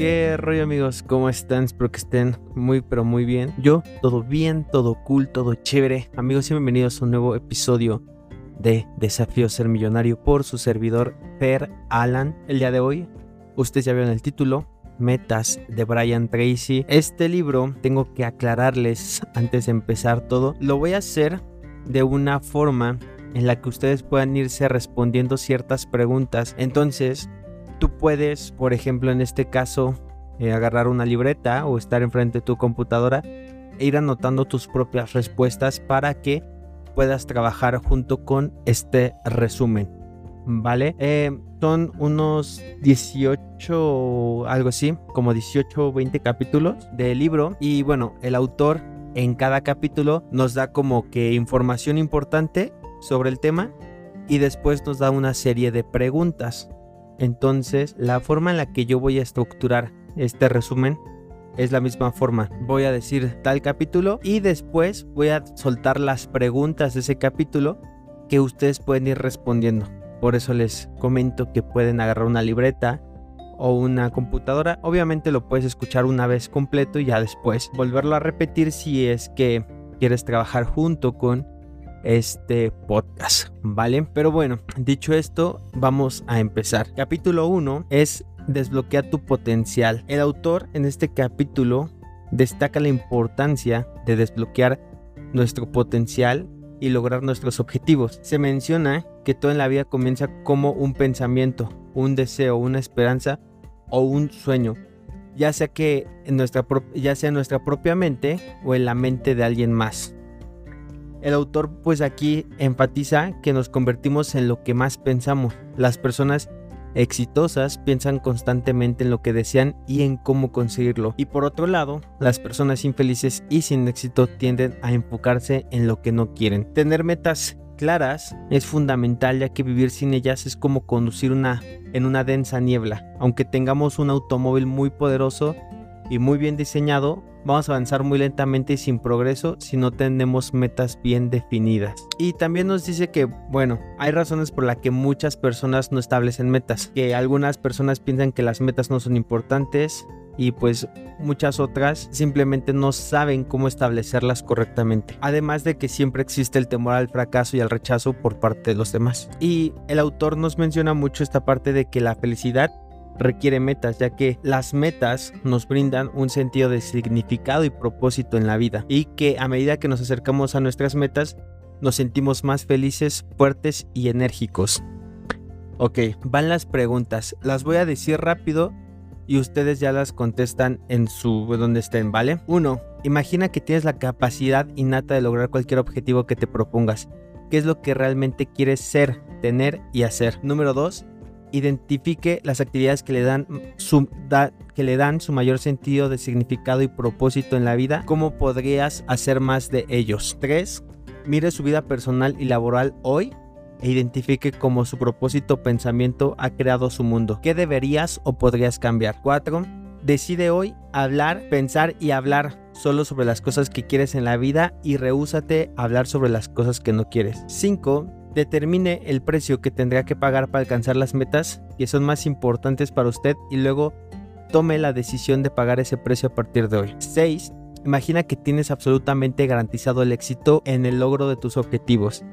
¿Qué rollo amigos? ¿Cómo están? Espero que estén muy pero muy bien. Yo, todo bien, todo cool, todo chévere. Amigos y bienvenidos a un nuevo episodio de Desafío Ser Millonario por su servidor Per Alan. El día de hoy, ustedes ya vieron el título, Metas de Brian Tracy. Este libro, tengo que aclararles antes de empezar todo, lo voy a hacer de una forma en la que ustedes puedan irse respondiendo ciertas preguntas. Entonces, tú puedes, por ejemplo, en este caso, eh, agarrar una libreta o estar enfrente de tu computadora e ir anotando tus propias respuestas para que puedas trabajar junto con este resumen. ¿Vale? Eh, son unos 18, algo así, como 18 o 20 capítulos del libro. Y bueno, el autor en cada capítulo nos da como que información importante sobre el tema y después nos da una serie de preguntas. Entonces, la forma en la que yo voy a estructurar este resumen es la misma forma. Voy a decir tal capítulo y después voy a soltar las preguntas de ese capítulo que ustedes pueden ir respondiendo. Por eso les comento que pueden agarrar una libreta o una computadora. Obviamente lo puedes escuchar una vez completo y ya después volverlo a repetir si es que quieres trabajar junto con este podcast, ¿vale? Pero bueno, dicho esto, vamos a empezar. Capítulo 1 es desbloquear tu potencial. El autor en este capítulo destaca la importancia de desbloquear nuestro potencial y lograr nuestros objetivos. Se menciona que todo en la vida comienza como un pensamiento, un deseo, una esperanza o un sueño, ya sea que en nuestra ya sea en nuestra propia mente o en la mente de alguien más. El autor pues aquí enfatiza que nos convertimos en lo que más pensamos. Las personas exitosas piensan constantemente en lo que desean y en cómo conseguirlo. Y por otro lado, las personas infelices y sin éxito tienden a enfocarse en lo que no quieren. Tener metas claras es fundamental ya que vivir sin ellas es como conducir una en una densa niebla. Aunque tengamos un automóvil muy poderoso y muy bien diseñado, vamos a avanzar muy lentamente y sin progreso si no tenemos metas bien definidas. Y también nos dice que, bueno, hay razones por las que muchas personas no establecen metas, que algunas personas piensan que las metas no son importantes y pues muchas otras simplemente no saben cómo establecerlas correctamente. Además de que siempre existe el temor al fracaso y al rechazo por parte de los demás. Y el autor nos menciona mucho esta parte de que la felicidad requiere metas, ya que las metas nos brindan un sentido de significado y propósito en la vida y que a medida que nos acercamos a nuestras metas nos sentimos más felices, fuertes y enérgicos. Ok, van las preguntas, las voy a decir rápido y ustedes ya las contestan en su donde estén, ¿vale? 1. Imagina que tienes la capacidad innata de lograr cualquier objetivo que te propongas. ¿Qué es lo que realmente quieres ser, tener y hacer? Número 2 identifique las actividades que le dan su, que le dan su mayor sentido de significado y propósito en la vida, cómo podrías hacer más de ellos. 3. Mire su vida personal y laboral hoy e identifique cómo su propósito pensamiento ha creado su mundo. ¿Qué deberías o podrías cambiar? 4. Decide hoy hablar, pensar y hablar solo sobre las cosas que quieres en la vida y rehúsate a hablar sobre las cosas que no quieres. 5 determine el precio que tendrá que pagar para alcanzar las metas que son más importantes para usted y luego tome la decisión de pagar ese precio a partir de hoy. 6. Imagina que tienes absolutamente garantizado el éxito en el logro de tus objetivos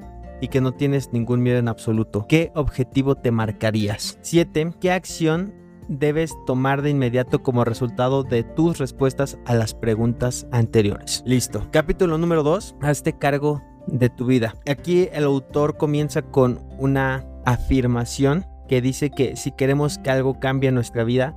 y que no tienes ningún miedo en absoluto. ¿Qué objetivo te marcarías? 7. ¿Qué acción debes tomar de inmediato como resultado de tus respuestas a las preguntas anteriores? Listo. Capítulo número 2. Hazte cargo de tu vida. Aquí el autor comienza con una afirmación que dice que si queremos que algo cambie en nuestra vida,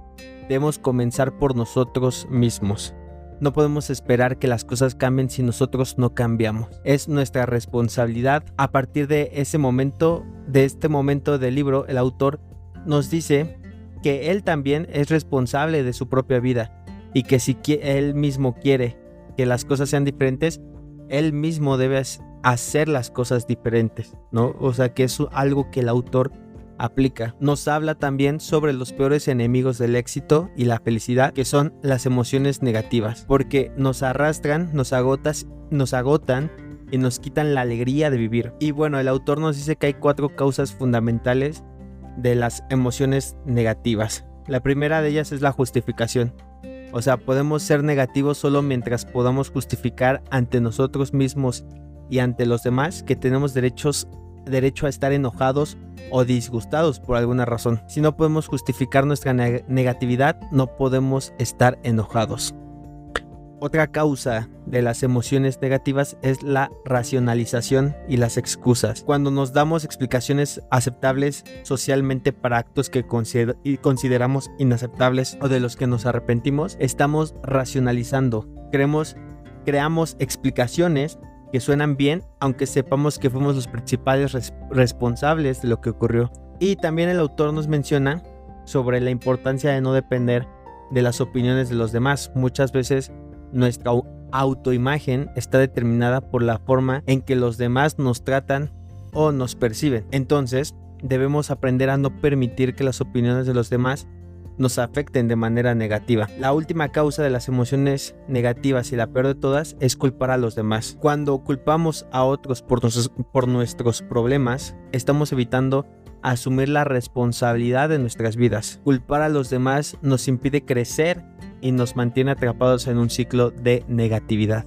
debemos comenzar por nosotros mismos. No podemos esperar que las cosas cambien si nosotros no cambiamos. Es nuestra responsabilidad. A partir de ese momento, de este momento del libro, el autor nos dice que él también es responsable de su propia vida y que si él mismo quiere que las cosas sean diferentes, él mismo debe hacer las cosas diferentes, ¿no? O sea que es algo que el autor aplica. Nos habla también sobre los peores enemigos del éxito y la felicidad, que son las emociones negativas, porque nos arrastran, nos agotas, nos agotan y nos quitan la alegría de vivir. Y bueno, el autor nos dice que hay cuatro causas fundamentales de las emociones negativas. La primera de ellas es la justificación. O sea, podemos ser negativos solo mientras podamos justificar ante nosotros mismos y ante los demás que tenemos derecho a estar enojados o disgustados por alguna razón. Si no podemos justificar nuestra negatividad, no podemos estar enojados. Otra causa de las emociones negativas es la racionalización y las excusas. Cuando nos damos explicaciones aceptables socialmente para actos que consideramos inaceptables o de los que nos arrepentimos, estamos racionalizando. Creemos, creamos explicaciones que suenan bien, aunque sepamos que fuimos los principales responsables de lo que ocurrió. Y también el autor nos menciona sobre la importancia de no depender de las opiniones de los demás. Muchas veces nuestra autoimagen está determinada por la forma en que los demás nos tratan o nos perciben. Entonces, debemos aprender a no permitir que las opiniones de los demás nos afecten de manera negativa. La última causa de las emociones negativas y la peor de todas es culpar a los demás. Cuando culpamos a otros por, por nuestros problemas, estamos evitando asumir la responsabilidad de nuestras vidas. Culpar a los demás nos impide crecer y nos mantiene atrapados en un ciclo de negatividad.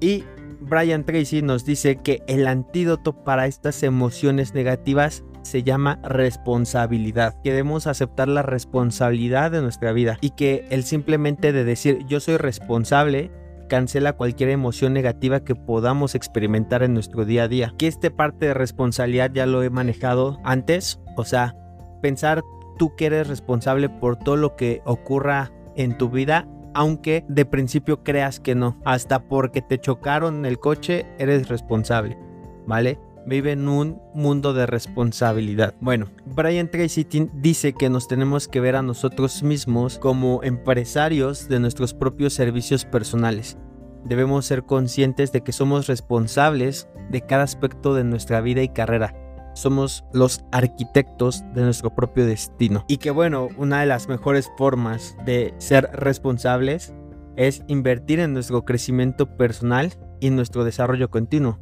Y Brian Tracy nos dice que el antídoto para estas emociones negativas se llama responsabilidad. Que debemos aceptar la responsabilidad de nuestra vida y que el simplemente de decir yo soy responsable cancela cualquier emoción negativa que podamos experimentar en nuestro día a día. Que este parte de responsabilidad ya lo he manejado antes, o sea, pensar tú que eres responsable por todo lo que ocurra en tu vida aunque de principio creas que no. Hasta porque te chocaron el coche, eres responsable, ¿vale? Vive en un mundo de responsabilidad. Bueno, Brian Tracy dice que nos tenemos que ver a nosotros mismos como empresarios de nuestros propios servicios personales. Debemos ser conscientes de que somos responsables de cada aspecto de nuestra vida y carrera somos los arquitectos de nuestro propio destino. Y que bueno, una de las mejores formas de ser responsables es invertir en nuestro crecimiento personal y nuestro desarrollo continuo.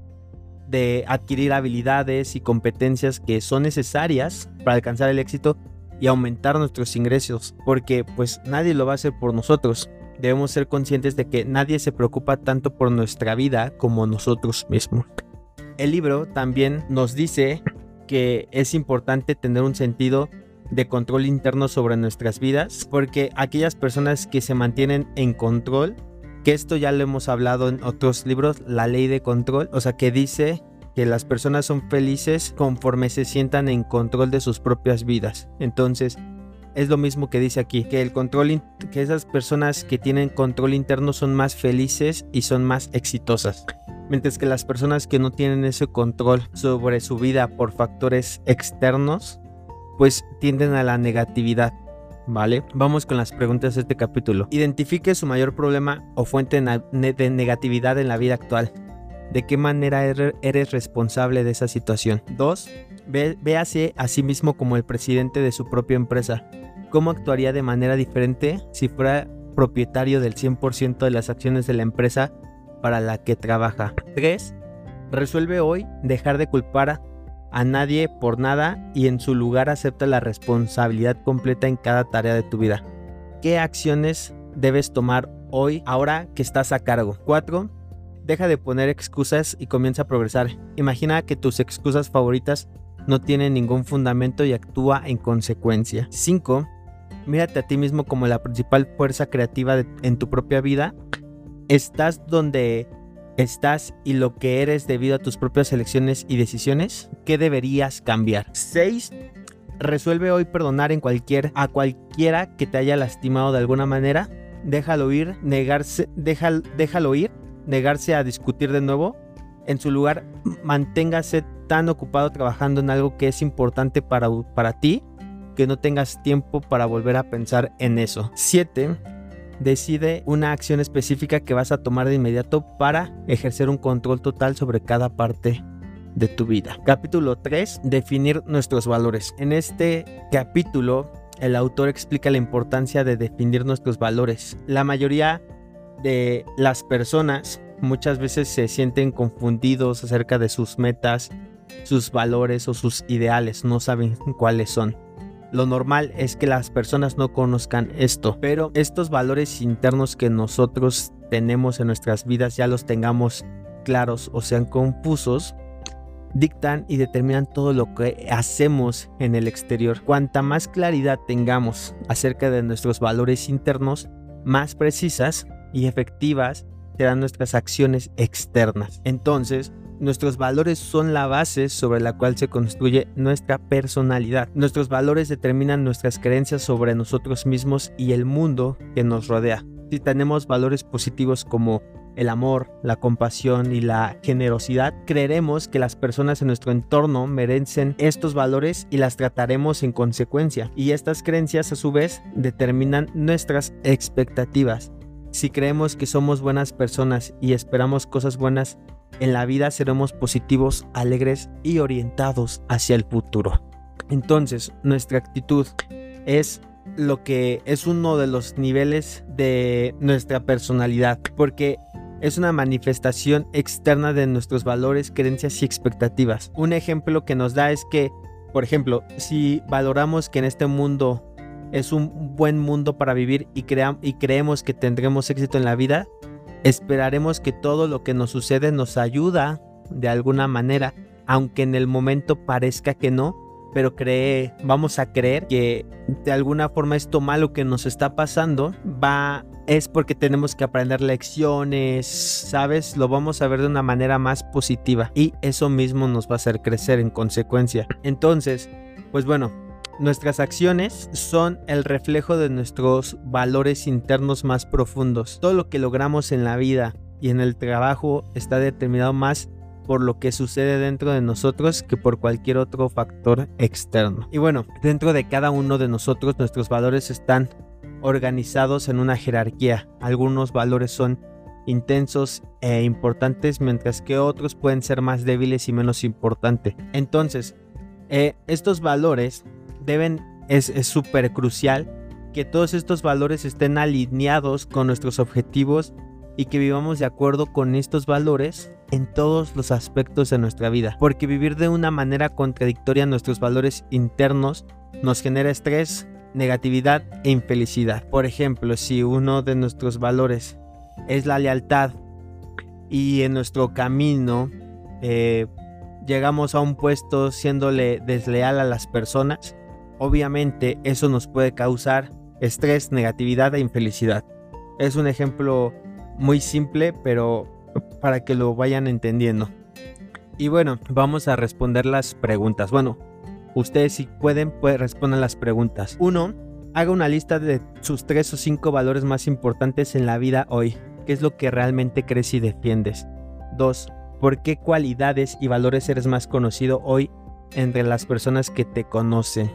De adquirir habilidades y competencias que son necesarias para alcanzar el éxito y aumentar nuestros ingresos. Porque pues nadie lo va a hacer por nosotros. Debemos ser conscientes de que nadie se preocupa tanto por nuestra vida como nosotros mismos. El libro también nos dice que es importante tener un sentido de control interno sobre nuestras vidas, porque aquellas personas que se mantienen en control, que esto ya lo hemos hablado en otros libros, la ley de control, o sea, que dice que las personas son felices conforme se sientan en control de sus propias vidas. Entonces, es lo mismo que dice aquí, que el control que esas personas que tienen control interno son más felices y son más exitosas. Mientras que las personas que no tienen ese control sobre su vida por factores externos, pues tienden a la negatividad. ¿Vale? Vamos con las preguntas de este capítulo. Identifique su mayor problema o fuente de negatividad en la vida actual. ¿De qué manera er-, eres responsable de esa situación? 2. Véase a sí mismo como el presidente de su propia empresa. ¿Cómo actuaría de manera diferente si fuera propietario del 100% de las acciones de la empresa para la que trabaja. 3. Resuelve hoy dejar de culpar a nadie por nada y en su lugar acepta la responsabilidad completa en cada tarea de tu vida. ¿Qué acciones debes tomar hoy ahora que estás a cargo? 4. Deja de poner excusas y comienza a progresar. Imagina que tus excusas favoritas no tienen ningún fundamento y actúa en consecuencia. 5. Mírate a ti mismo como la principal fuerza creativa en tu propia vida ¿Estás donde estás y lo que eres debido a tus propias elecciones y decisiones? ¿Qué deberías cambiar? 6. Resuelve hoy perdonar en cualquier, a cualquiera que te haya lastimado de alguna manera. Déjalo ir, negarse, déjalo ir, negarse a discutir de nuevo. En su lugar, manténgase tan ocupado trabajando en algo que es importante para, para ti que no tengas tiempo para volver a pensar en eso. 7 decide una acción específica que vas a tomar de inmediato para ejercer un control total sobre cada parte de tu vida. Capítulo 3. Definir nuestros valores. En este capítulo, el autor explica la importancia de definir nuestros valores. La mayoría de las personas muchas veces se sienten confundidos acerca de sus metas, sus valores o sus ideales, no saben cuáles son. Lo normal es que las personas no conozcan esto, pero estos valores internos que nosotros tenemos en nuestras vidas ya los tengamos claros o sean confusos, dictan y determinan todo lo que hacemos en el exterior. Cuanta más claridad tengamos acerca de nuestros valores internos, más precisas y efectivas serán nuestras acciones externas. Entonces, Nuestros valores son la base sobre la cual se construye nuestra personalidad. Nuestros valores determinan nuestras creencias sobre nosotros mismos y el mundo que nos rodea. Si tenemos valores positivos como el amor, la compasión y la generosidad, creeremos que las personas en nuestro entorno merecen estos valores y las trataremos en consecuencia. Y estas creencias a su vez determinan nuestras expectativas. Si creemos que somos buenas personas y esperamos cosas buenas en la vida, seremos positivos, alegres y orientados hacia el futuro. Entonces, nuestra actitud es lo que es uno de los niveles de nuestra personalidad, porque es una manifestación externa de nuestros valores, creencias y expectativas. Un ejemplo que nos da es que, por ejemplo, si valoramos que en este mundo es un buen mundo para vivir y, y creemos que tendremos éxito en la vida, esperaremos que todo lo que nos sucede nos ayuda de alguna manera, aunque en el momento parezca que no, pero cree, vamos a creer que de alguna forma esto malo que nos está pasando va es porque tenemos que aprender lecciones, ¿sabes? Lo vamos a ver de una manera más positiva y eso mismo nos va a hacer crecer en consecuencia. Entonces, pues bueno, Nuestras acciones son el reflejo de nuestros valores internos más profundos. Todo lo que logramos en la vida y en el trabajo está determinado más por lo que sucede dentro de nosotros que por cualquier otro factor externo. Y bueno, dentro de cada uno de nosotros nuestros valores están organizados en una jerarquía. Algunos valores son intensos e importantes mientras que otros pueden ser más débiles y menos importantes. Entonces, eh, estos valores deben, es súper crucial que todos estos valores estén alineados con nuestros objetivos y que vivamos de acuerdo con estos valores en todos los aspectos de nuestra vida. Porque vivir de una manera contradictoria nuestros valores internos nos genera estrés, negatividad e infelicidad. Por ejemplo, si uno de nuestros valores es la lealtad y en nuestro camino eh, llegamos a un puesto siéndole desleal a las personas, obviamente eso nos puede causar estrés, negatividad e infelicidad. Es un ejemplo muy simple, pero para que lo vayan entendiendo. Y bueno, vamos a responder las preguntas. Bueno, ustedes si pueden, pues respondan las preguntas. Uno, haga una lista de sus tres o cinco valores más importantes en la vida hoy. ¿Qué es lo que realmente crees y defiendes? Dos, ¿por qué cualidades y valores eres más conocido hoy entre las personas que te conocen?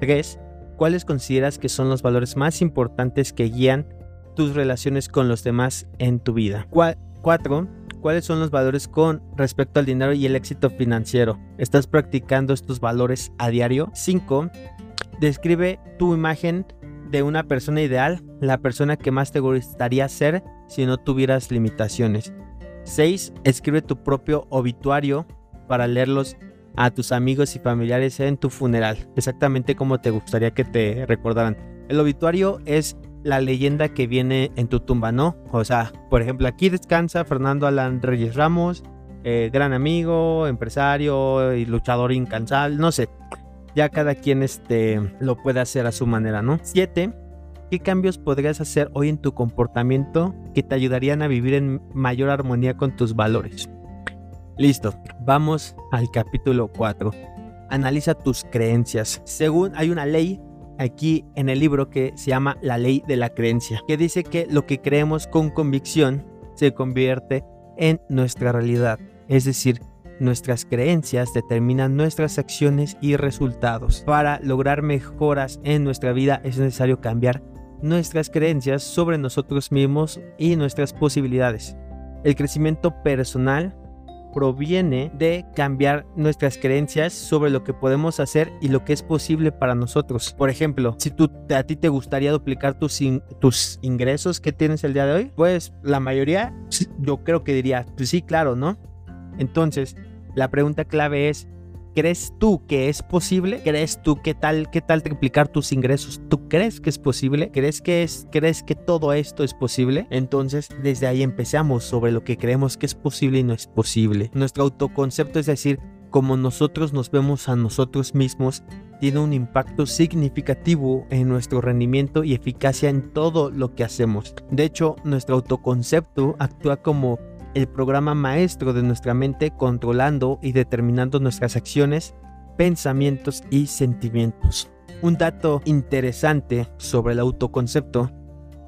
3. ¿Cuáles consideras que son los valores más importantes que guían tus relaciones con los demás en tu vida? 4. ¿Cuáles son los valores con respecto al dinero y el éxito financiero? ¿Estás practicando estos valores a diario? 5. Describe tu imagen de una persona ideal, la persona que más te gustaría ser si no tuvieras limitaciones. 6. Escribe tu propio obituario para leerlos a tus amigos y familiares en tu funeral, exactamente como te gustaría que te recordaran. El obituario es la leyenda que viene en tu tumba, ¿no? O sea, por ejemplo, aquí descansa Fernando Alan Reyes Ramos, eh, gran amigo, empresario y luchador incansable, no sé. Ya cada quien este, lo puede hacer a su manera, ¿no? 7. ¿Qué cambios podrías hacer hoy en tu comportamiento que te ayudarían a vivir en mayor armonía con tus valores? Listo, vamos al capítulo 4. Analiza tus creencias. Según hay una ley aquí en el libro que se llama la ley de la creencia, que dice que lo que creemos con convicción se convierte en nuestra realidad. Es decir, nuestras creencias determinan nuestras acciones y resultados. Para lograr mejoras en nuestra vida es necesario cambiar nuestras creencias sobre nosotros mismos y nuestras posibilidades. El crecimiento personal proviene de cambiar nuestras creencias sobre lo que podemos hacer y lo que es posible para nosotros. Por ejemplo, si tú, a ti te gustaría duplicar tus, tus ingresos que tienes el día de hoy, pues la mayoría yo creo que diría, pues sí, claro, ¿no? Entonces, la pregunta clave es, ¿Crees tú que es posible? ¿Crees tú qué tal, qué tal triplicar tus ingresos? ¿Tú crees que es posible? ¿Crees que es, crees que todo esto es posible? Entonces, desde ahí empezamos sobre lo que creemos que es posible y no es posible. Nuestro autoconcepto, es decir, como nosotros nos vemos a nosotros mismos, tiene un impacto significativo en nuestro rendimiento y eficacia en todo lo que hacemos. De hecho, nuestro autoconcepto actúa como el programa maestro de nuestra mente controlando y determinando nuestras acciones, pensamientos y sentimientos. Un dato interesante sobre el autoconcepto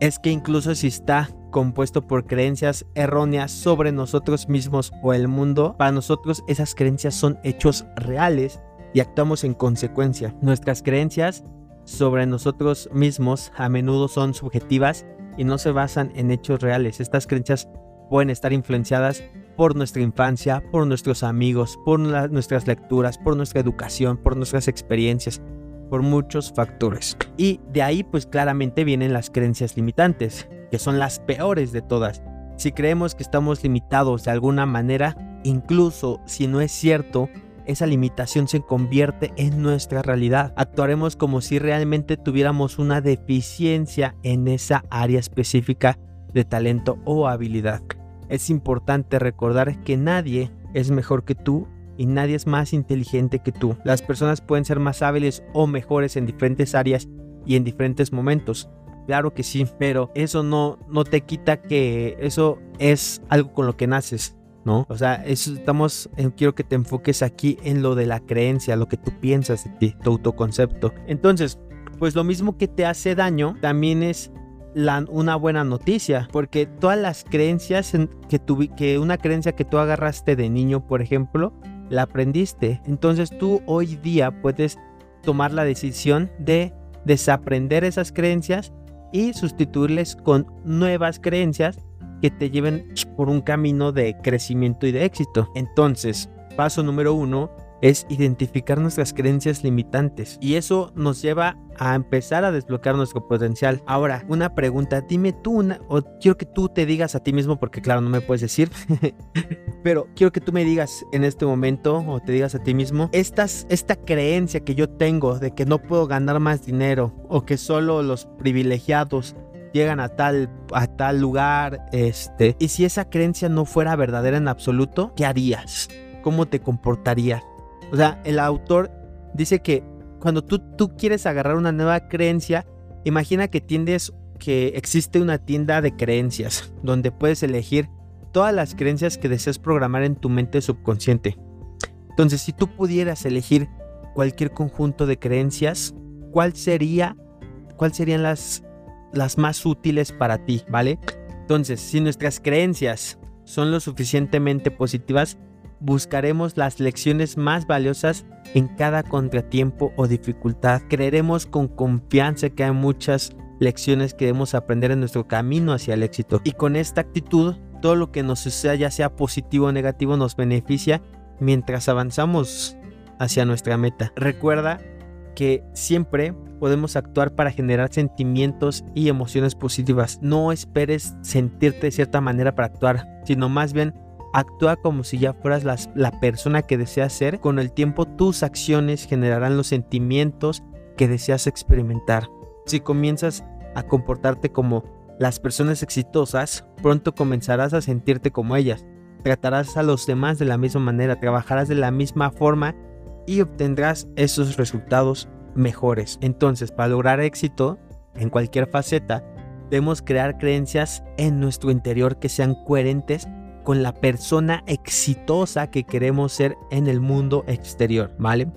es que incluso si está compuesto por creencias erróneas sobre nosotros mismos o el mundo, para nosotros esas creencias son hechos reales y actuamos en consecuencia. Nuestras creencias sobre nosotros mismos a menudo son subjetivas y no se basan en hechos reales. Estas creencias pueden estar influenciadas por nuestra infancia, por nuestros amigos, por nuestras lecturas, por nuestra educación, por nuestras experiencias, por muchos factores. Y de ahí pues claramente vienen las creencias limitantes, que son las peores de todas. Si creemos que estamos limitados de alguna manera, incluso si no es cierto, esa limitación se convierte en nuestra realidad. Actuaremos como si realmente tuviéramos una deficiencia en esa área específica de talento o habilidad es importante recordar que nadie es mejor que tú y nadie es más inteligente que tú. Las personas pueden ser más hábiles o mejores en diferentes áreas y en diferentes momentos. Claro que sí, pero eso no, no te quita que eso es algo con lo que naces, ¿no? O sea, eso estamos, quiero que te enfoques aquí en lo de la creencia, lo que tú piensas de ti, tu autoconcepto. Entonces, pues lo mismo que te hace daño, también es una buena noticia, porque todas las creencias que, que una creencia que tú agarraste de niño, por ejemplo, la aprendiste. Entonces tú hoy día puedes tomar la decisión de desaprender esas creencias y sustituirles con nuevas creencias que te lleven por un camino de crecimiento y de éxito. Entonces, paso número uno, es identificar nuestras creencias limitantes y eso nos lleva a empezar a desbloquear nuestro potencial. Ahora, una pregunta, dime tú una, o quiero que tú te digas a ti mismo, porque claro, no me puedes decir, pero quiero que tú me digas en este momento o te digas a ti mismo, estas, esta creencia que yo tengo de que no puedo ganar más dinero o que solo los privilegiados llegan a tal, a tal lugar, este, y si esa creencia no fuera verdadera en absoluto, ¿qué harías? ¿Cómo te comportarías? O sea, el autor dice que cuando tú, tú quieres agarrar una nueva creencia, imagina que tiendes que existe una tienda de creencias donde puedes elegir todas las creencias que deseas programar en tu mente subconsciente. Entonces, si tú pudieras elegir cualquier conjunto de creencias, ¿cuál sería cuál serían las las más útiles para ti, ¿vale? Entonces, si nuestras creencias son lo suficientemente positivas, buscaremos las lecciones más valiosas en cada contratiempo o dificultad. Creeremos con confianza que hay muchas lecciones que debemos aprender en nuestro camino hacia el éxito. Y con esta actitud, todo lo que nos suceda, ya sea positivo o negativo, nos beneficia mientras avanzamos hacia nuestra meta. Recuerda que siempre podemos actuar para generar sentimientos y emociones positivas. No esperes sentirte de cierta manera para actuar, sino más bien Actúa como si ya fueras la, persona que deseas ser. Con el tiempo tus acciones generarán los sentimientos que deseas experimentar. Si comienzas a comportarte como las personas exitosas, pronto comenzarás a sentirte como ellas. Tratarás a los demás de la misma manera, trabajarás de la misma forma y obtendrás esos resultados mejores. Entonces, para lograr éxito en cualquier faceta, debemos crear creencias en nuestro interior que sean coherentes con la persona exitosa que queremos ser en el mundo exterior, ¿vale?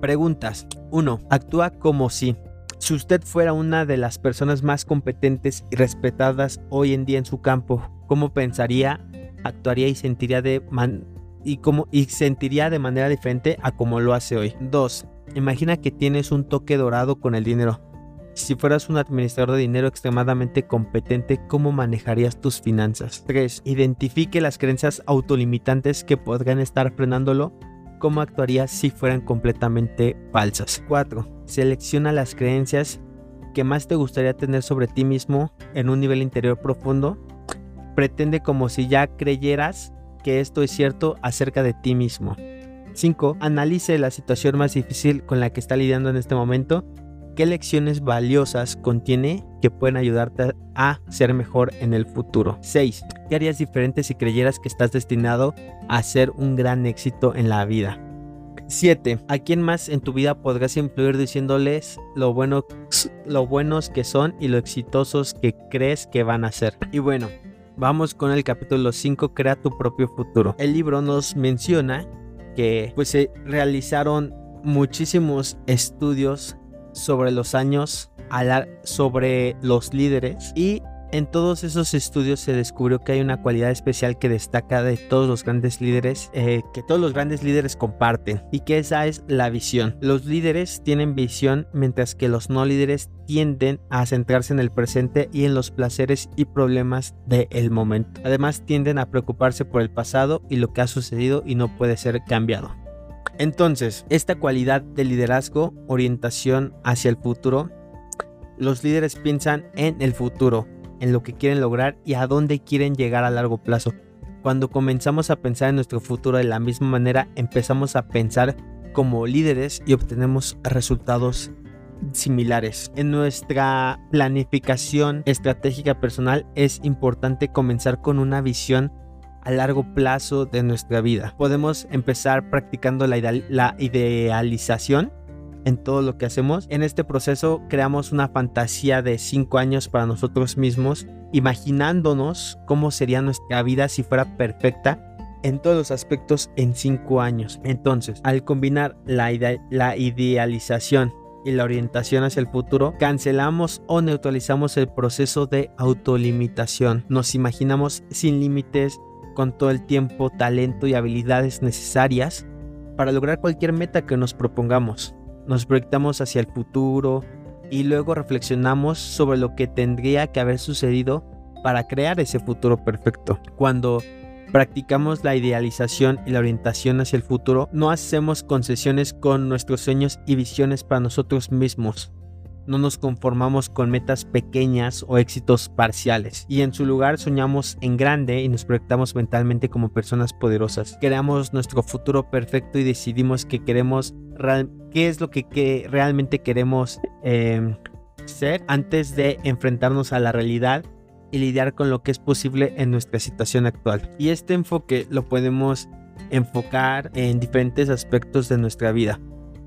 Preguntas. 1. Actúa como si si usted fuera una de las personas más competentes y respetadas hoy en día en su campo, ¿cómo pensaría, actuaría y sentiría de y cómo y sentiría de manera diferente a como lo hace hoy? 2. Imagina que tienes un toque dorado con el dinero. Si fueras un administrador de dinero extremadamente competente, ¿cómo manejarías tus finanzas? 3. Identifique las creencias autolimitantes que podrían estar frenándolo. ¿Cómo actuarías si fueran completamente falsas? 4. Selecciona las creencias que más te gustaría tener sobre ti mismo en un nivel interior profundo. Pretende como si ya creyeras que esto es cierto acerca de ti mismo. 5. Analice la situación más difícil con la que está lidiando en este momento. ¿Qué lecciones valiosas contiene que pueden ayudarte a ser mejor en el futuro? 6. ¿Qué harías diferente si creyeras que estás destinado a ser un gran éxito en la vida? 7. ¿A quién más en tu vida podrás influir diciéndoles lo, lo buenos que son y lo exitosos que crees que van a ser? Y bueno, vamos con el capítulo 5, Crea tu propio futuro. El libro nos menciona que pues se realizaron muchísimos estudios sobre los años, sobre los líderes y en todos esos estudios se descubrió que hay una cualidad especial que destaca de todos los grandes líderes, eh, que todos los grandes líderes comparten, y que esa es la visión. Los líderes tienen visión mientras que los no líderes tienden a centrarse en el presente y en los placeres y problemas del momento. Además tienden a preocuparse por el pasado y lo que ha sucedido y no puede ser cambiado. Entonces, esta cualidad de liderazgo, orientación hacia el futuro, los líderes piensan en el futuro, en lo que quieren lograr y a dónde quieren llegar a largo plazo. Cuando comenzamos a pensar en nuestro futuro de la misma manera, empezamos a pensar como líderes y obtenemos resultados similares. En nuestra planificación estratégica personal es importante comenzar con una visión a largo plazo de nuestra vida. Podemos empezar practicando la, idealización en todo lo que hacemos. En este proceso creamos una fantasía de 5 años para nosotros mismos, imaginándonos cómo sería nuestra vida si fuera perfecta en todos los aspectos en 5 años. Entonces, al combinar la idealización y la orientación hacia el futuro, cancelamos o neutralizamos el proceso de autolimitación. Nos imaginamos sin límites, con todo el tiempo, talento y habilidades necesarias para lograr cualquier meta que nos propongamos nos proyectamos hacia el futuro y luego reflexionamos sobre lo que tendría que haber sucedido para crear ese futuro perfecto. Cuando practicamos la idealización y la orientación hacia el futuro, no hacemos concesiones con nuestros sueños y visiones para nosotros mismos no nos conformamos con metas pequeñas o éxitos parciales y en su lugar soñamos en grande y nos proyectamos mentalmente como personas poderosas. Creamos nuestro futuro perfecto y decidimos que queremos qué es lo que, realmente queremos em, ser antes de enfrentarnos a la realidad y lidiar con lo que es posible en nuestra situación actual. Y este enfoque lo podemos enfocar en diferentes aspectos de nuestra vida.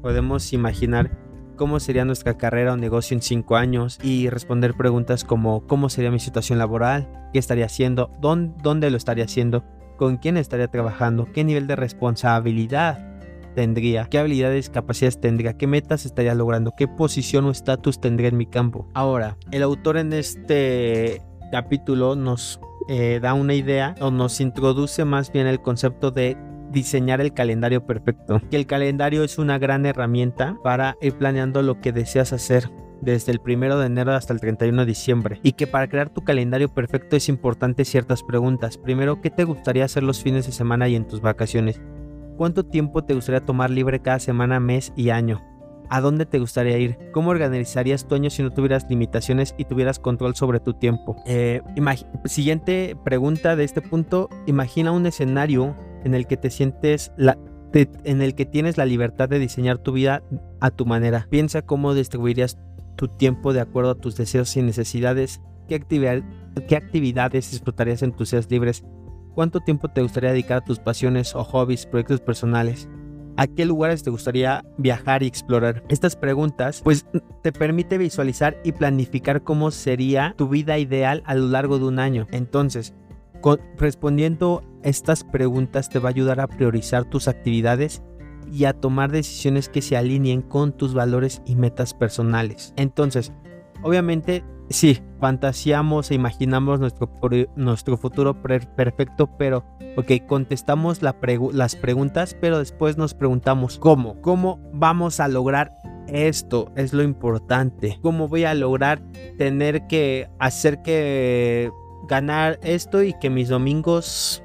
Podemos imaginar cómo sería nuestra carrera o negocio en cinco años y responder preguntas como cómo sería mi situación laboral, qué estaría haciendo, dónde, lo estaría haciendo, con quién estaría trabajando, qué nivel de responsabilidad tendría, qué habilidades, capacidades tendría, qué metas estaría logrando, qué posición o estatus tendría en mi campo. Ahora, el autor en este capítulo nos eh, da una idea o nos introduce más bien el concepto de diseñar el calendario perfecto. Que el calendario es una gran herramienta para ir planeando lo que deseas hacer desde el 1 de enero hasta el 31 de diciembre. Y que para crear tu calendario perfecto es importante ciertas preguntas. Primero, ¿qué te gustaría hacer los fines de semana y en tus vacaciones? ¿Cuánto tiempo te gustaría tomar libre cada semana, mes y año? ¿A dónde te gustaría ir? ¿Cómo organizarías tu año si no tuvieras limitaciones y tuvieras control sobre tu tiempo? Eh, siguiente pregunta de este punto. Imagina un escenario en el que te sientes la, en el que tienes la libertad de diseñar tu vida a tu manera. Piensa cómo distribuirías tu tiempo de acuerdo a tus deseos y necesidades, qué, qué actividades disfrutarías en tus días libres, cuánto tiempo te gustaría dedicar a tus pasiones o hobbies, proyectos personales. ¿A qué lugares te gustaría viajar y explorar? Estas preguntas pues te permite visualizar y planificar cómo sería tu vida ideal a lo largo de un año. Entonces, respondiendo estas preguntas te va a ayudar a priorizar tus actividades y a tomar decisiones que se alineen con tus valores y metas personales. Entonces, obviamente, sí, fantaseamos e imaginamos nuestro, nuestro futuro perfecto, pero, ok, contestamos las preguntas, pero después nos preguntamos, ¿cómo? ¿Cómo vamos a lograr esto? Es lo importante. ¿Cómo voy a lograr tener que hacer que ganar esto y que mis domingos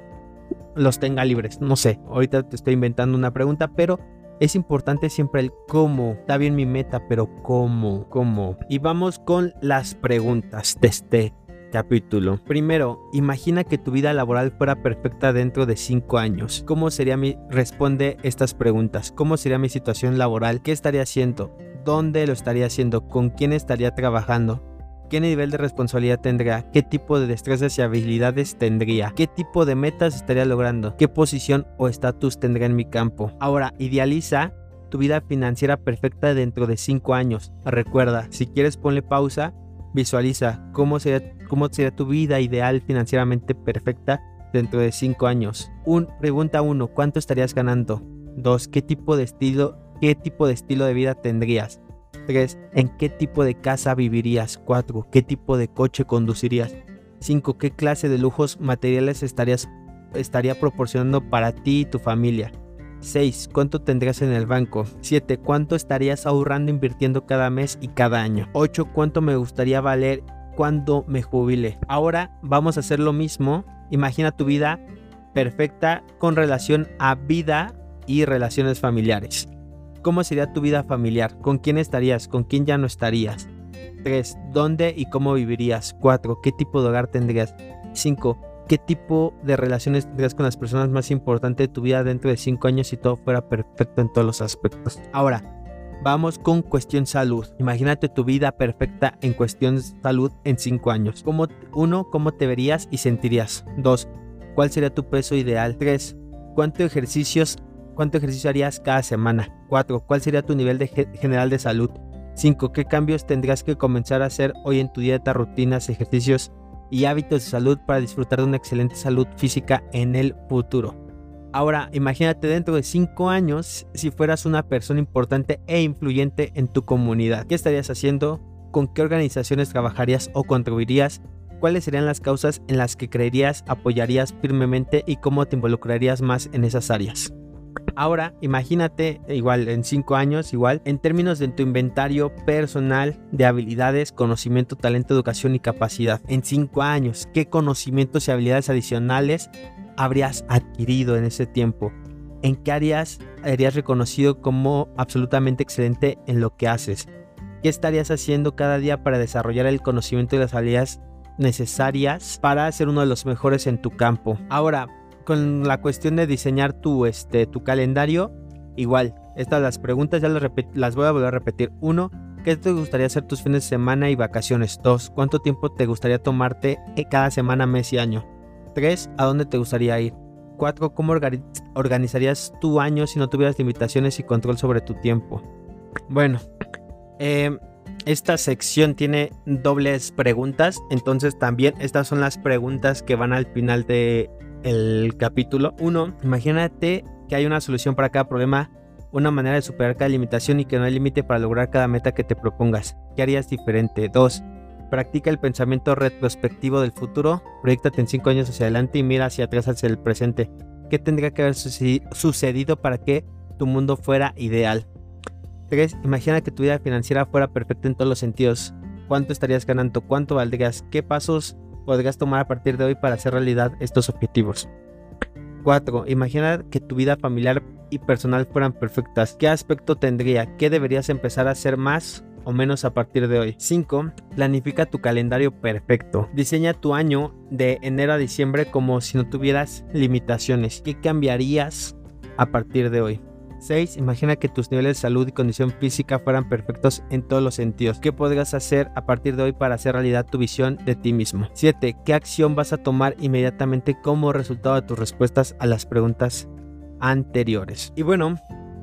los tenga libres. No sé, ahorita te estoy inventando una pregunta, pero es importante siempre el cómo. Está bien mi meta, pero cómo, cómo. Y vamos con las preguntas de este capítulo. Primero, imagina que tu vida laboral fuera perfecta dentro de 5 años. ¿Cómo sería mi... Responde estas preguntas. ¿Cómo sería mi situación laboral? ¿Qué estaría haciendo? ¿Dónde lo estaría haciendo? ¿Con quién estaría trabajando? ¿Qué nivel de responsabilidad tendría? ¿Qué tipo de destrezas y habilidades tendría? ¿Qué tipo de metas estaría logrando? ¿Qué posición o estatus tendría en mi campo? Ahora, idealiza tu vida financiera perfecta dentro de 5 años. Recuerda, si quieres ponle pausa, visualiza cómo sería, cómo sería tu vida ideal financieramente perfecta dentro de 5 años. Un, pregunta 1, ¿cuánto estarías ganando? 2, ¿qué tipo de estilo, qué tipo de estilo de vida tendrías? 3. ¿En qué tipo de casa vivirías? 4. ¿Qué tipo de coche conducirías? 5. ¿Qué clase de lujos materiales estarías, estaría proporcionando para ti y tu familia? 6. ¿Cuánto tendrías en el banco? 7. ¿Cuánto estarías ahorrando invirtiendo cada mes y cada año? 8. ¿Cuánto me gustaría valer cuando me jubile? Ahora vamos a hacer lo mismo. Imagina tu vida perfecta con relación a vida y relaciones familiares. ¿Cómo sería tu vida familiar? ¿Con quién estarías? ¿Con quién ya no estarías? 3. ¿Dónde y cómo vivirías? 4. ¿Qué tipo de hogar tendrías? 5. ¿Qué tipo de relaciones tendrías con las personas más importantes de tu vida dentro de 5 años si todo fuera perfecto en todos los aspectos? Ahora, vamos con cuestión salud. Imagínate tu vida perfecta en cuestión salud en 5 años. 1. ¿Cómo te verías y sentirías? 2. ¿Cuál sería tu peso ideal? 3. ¿Cuántos ejercicios ¿Cuánto ejercicio harías cada semana? 4. ¿Cuál sería tu nivel de general de salud? 5. ¿Qué cambios tendrás que comenzar a hacer hoy en tu dieta, rutinas, ejercicios y hábitos de salud para disfrutar de una excelente salud física en el futuro? Ahora, imagínate dentro de 5 años si fueras una persona importante e influyente en tu comunidad. ¿Qué estarías haciendo? ¿Con qué organizaciones trabajarías o contribuirías? ¿Cuáles serían las causas en las que creerías, apoyarías firmemente y cómo te involucrarías más en esas áreas? Ahora, imagínate, igual en 5 años, igual, en términos de tu inventario personal de habilidades, conocimiento, talento, educación y capacidad. En 5 años, ¿qué conocimientos y habilidades adicionales habrías adquirido en ese tiempo? ¿En qué áreas serías reconocido como absolutamente excelente en lo que haces? ¿Qué estarías haciendo cada día para desarrollar el conocimiento y las habilidades necesarias para ser uno de los mejores en tu campo? Ahora, con la cuestión de diseñar tu, este, tu calendario, igual, estas las preguntas ya las, voy a volver a repetir. Uno, ¿qué te gustaría hacer tus fines de semana y vacaciones? Dos, ¿cuánto tiempo te gustaría tomarte eh, cada semana, mes y año? Tres, ¿a dónde te gustaría ir? Cuatro, ¿cómo organizarías tu año si no tuvieras limitaciones y control sobre tu tiempo? Bueno, em, esta sección tiene dobles preguntas, entonces también estas son las preguntas que van al final de el capítulo 1, imagínate que hay una solución para cada problema, una manera de superar cada limitación y que no hay límite para lograr cada meta que te propongas. ¿Qué harías diferente? 2. Practica el pensamiento retrospectivo del futuro, proyectate en 5 años hacia adelante y mira hacia atrás hacia el presente. ¿Qué tendría que haber sucedido para que tu mundo fuera ideal? 3. Imagina que tu vida financiera fuera perfecta en todos los sentidos. ¿Cuánto estarías ganando? ¿Cuánto valdrías? ¿Qué pasos podrías tomar a partir de hoy para hacer realidad estos objetivos. 4. Imagina que tu vida familiar y personal fueran perfectas. ¿Qué aspecto tendría? ¿Qué deberías empezar a hacer más o menos a partir de hoy? 5. Planifica tu calendario perfecto. Diseña tu año de enero a diciembre como si no tuvieras limitaciones. ¿Qué cambiarías a partir de hoy? 6. Imagina que tus niveles de salud y condición física fueran perfectos en todos los sentidos. ¿Qué podrías hacer a partir de hoy para hacer realidad tu visión de ti mismo? 7. ¿Qué acción vas a tomar inmediatamente como resultado de tus respuestas a las preguntas anteriores? Y bueno,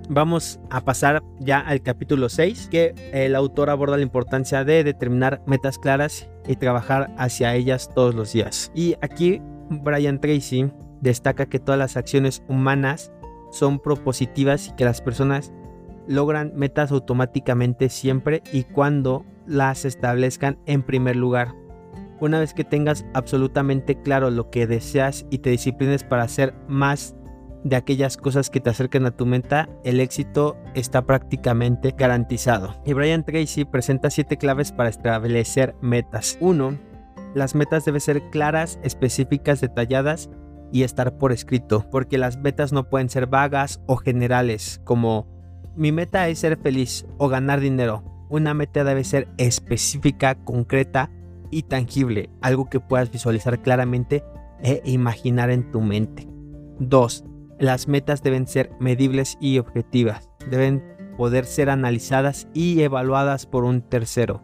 vamos a pasar ya al capítulo 6, que el autor aborda la importancia de determinar metas claras y trabajar hacia ellas todos los días. Y aquí Brian Tracy destaca que todas las acciones humanas son propositivas y que las personas logran metas automáticamente siempre y cuando las establezcan en primer lugar. Una vez que tengas absolutamente claro lo que deseas y te disciplines para hacer más de aquellas cosas que te acerquen a tu meta, el éxito está prácticamente garantizado. Y Brian Tracy presenta siete claves para establecer metas. 1. Las metas deben ser claras, específicas, detalladas y estar por escrito, porque las metas no pueden ser vagas o generales, como mi meta es ser feliz o ganar dinero. Una meta debe ser específica, concreta y tangible, algo que puedas visualizar claramente e imaginar en tu mente. 2. Las metas deben ser medibles y objetivas. Deben poder ser analizadas y evaluadas por un tercero.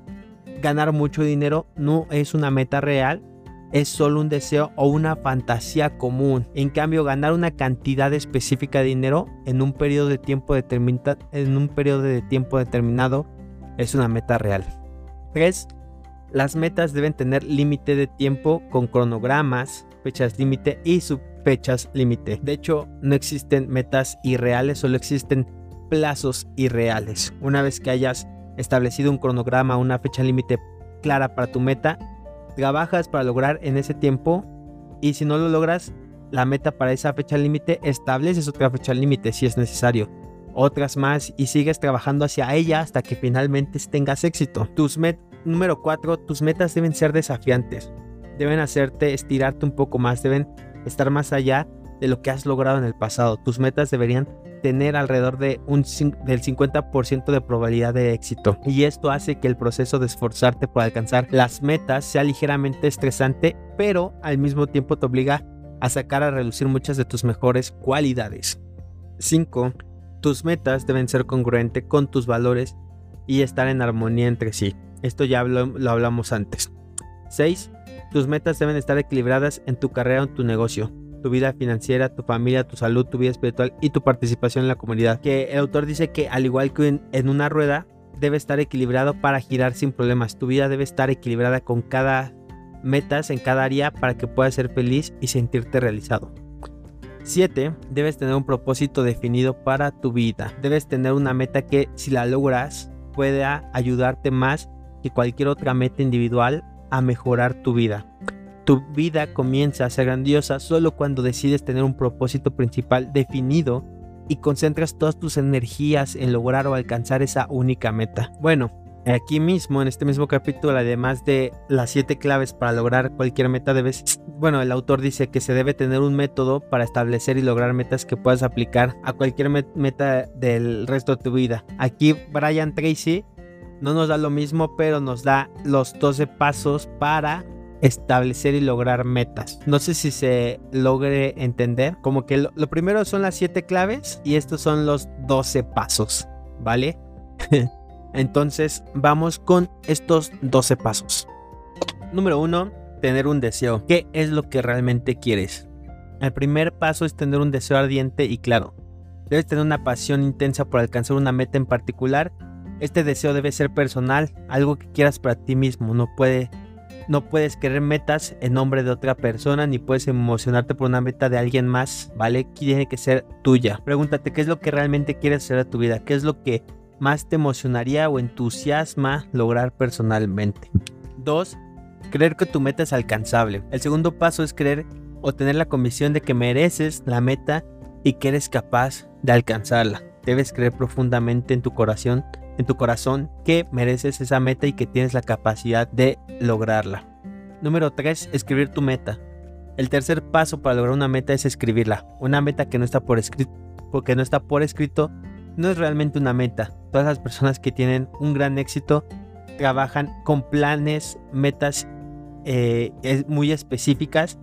Ganar mucho dinero no es una meta real, es solo un deseo o una fantasía común. En cambio, ganar una cantidad específica de dinero en un periodo de tiempo, determinado es una meta real. 3. Las metas deben tener límite de tiempo con cronogramas, fechas límite y subfechas límite. De hecho, no existen metas irreales, solo existen plazos irreales. Una vez que hayas establecido un cronograma, una fecha límite clara para tu meta, trabajas para lograr en ese tiempo y si no lo logras, la meta para esa fecha límite, estableces otra fecha límite si es necesario, otras más y sigues trabajando hacia ella hasta que finalmente tengas éxito. Tus met número 4, tus metas deben ser desafiantes. Deben hacerte estirarte un poco más, deben estar más allá de lo que has logrado en el pasado. Tus metas deberían tener alrededor de un del 50% de probabilidad de éxito. Y esto hace que el proceso de esforzarte por alcanzar las metas sea ligeramente estresante, pero al mismo tiempo te obliga a sacar a reducir muchas de tus mejores cualidades. 5. Tus metas deben ser congruentes con tus valores y estar en armonía entre sí. Esto ya lo, hablamos antes. 6. Tus metas deben estar equilibradas en tu carrera o en tu negocio tu vida financiera, tu familia, tu salud, tu vida espiritual y tu participación en la comunidad. Que el autor dice que al igual que en, una rueda, debe estar equilibrado para girar sin problemas. Tu vida debe estar equilibrada con cada metas en cada área para que puedas ser feliz y sentirte realizado. 7. Debes tener un propósito definido para tu vida. Debes tener una meta que si la logras pueda ayudarte más que cualquier otra meta individual a mejorar tu vida. Tu vida comienza a ser grandiosa solo cuando decides tener un propósito principal definido y concentras todas tus energías en lograr o alcanzar esa única meta. Bueno, aquí mismo, en este mismo capítulo, además de las siete claves para lograr cualquier meta, debes, bueno, el autor dice que se debe tener un método para establecer y lograr metas que puedas aplicar a cualquier meta del resto de tu vida. Aquí Brian Tracy no nos da lo mismo, pero nos da los 12 pasos para establecer y lograr metas. No sé si se logre entender. Como que lo, primero son las siete claves y estos son los 12 pasos, ¿vale? Entonces vamos con estos 12 pasos. Número uno, tener un deseo. ¿Qué es lo que realmente quieres? El primer paso es tener un deseo ardiente y claro. Debes tener una pasión intensa por alcanzar una meta en particular. Este deseo debe ser personal, algo que quieras para ti mismo. No puede no puedes querer metas en nombre de otra persona ni puedes emocionarte por una meta de alguien más, ¿vale? Tiene que ser tuya. Pregúntate qué es lo que realmente quieres hacer a tu vida, qué es lo que más te emocionaría o entusiasma lograr personalmente. 2. Creer que tu meta es alcanzable. El segundo paso es creer o tener la convicción de que mereces la meta y que eres capaz de alcanzarla. Debes creer profundamente en tu corazón en tu corazón que mereces esa meta y que tienes la capacidad de lograrla. Número 3. Escribir tu meta. El tercer paso para lograr una meta es escribirla. Una meta que no está por escrito, porque no está por escrito, no es realmente una meta. Todas las personas que tienen un gran éxito trabajan con planes, metas eh, muy específicas,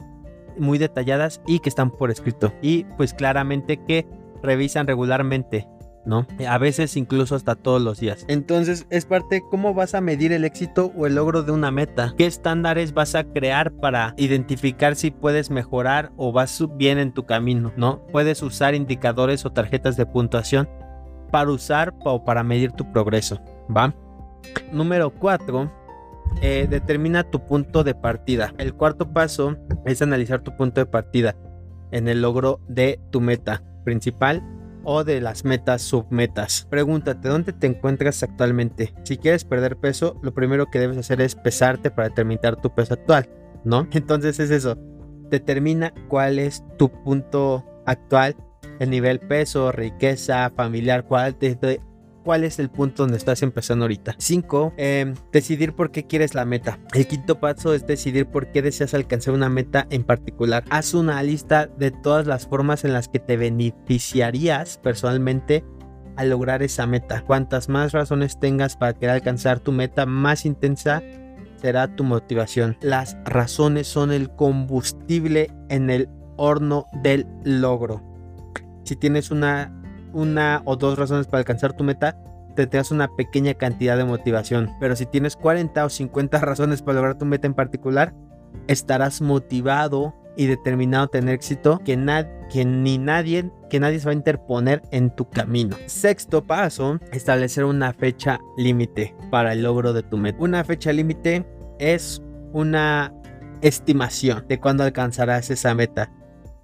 muy detalladas y que están por escrito. Y pues claramente que revisan regularmente ¿no? A veces incluso hasta todos los días. Entonces es parte cómo vas a medir el éxito o el logro de una meta. ¿Qué estándares vas a crear para identificar si puedes mejorar o vas bien en tu camino, ¿no? Puedes usar indicadores o tarjetas de puntuación para usar o para medir tu progreso, ¿va? Número 4. Eh, determina tu punto de partida. El cuarto paso es analizar tu punto de partida en el logro de tu meta principal o de las metas submetas. Pregúntate dónde te encuentras actualmente. Si quieres perder peso, lo primero que debes hacer es pesarte para determinar tu peso actual, ¿no? Entonces es eso. Determina cuál es tu punto actual, el nivel peso, riqueza, familiar, cuál te, cuál es el punto donde estás empezando ahorita. 5. Em, decidir por qué quieres la meta. El quinto paso es decidir por qué deseas alcanzar una meta en particular. Haz una lista de todas las formas en las que te beneficiarías personalmente al lograr esa meta. Cuantas más razones tengas para querer alcanzar tu meta más intensa será tu motivación. Las razones son el combustible en el horno del logro. Si tienes una, una o dos razones para alcanzar tu meta, tendrás una pequeña cantidad de motivación. Pero si tienes 40 o 50 razones para lograr tu meta en particular, estarás motivado y determinado a tener éxito que, que ni nadie que nadie se va a interponer en tu camino. Sexto paso, establecer una fecha límite para el logro de tu meta. Una fecha límite es una estimación de cuándo alcanzarás esa meta.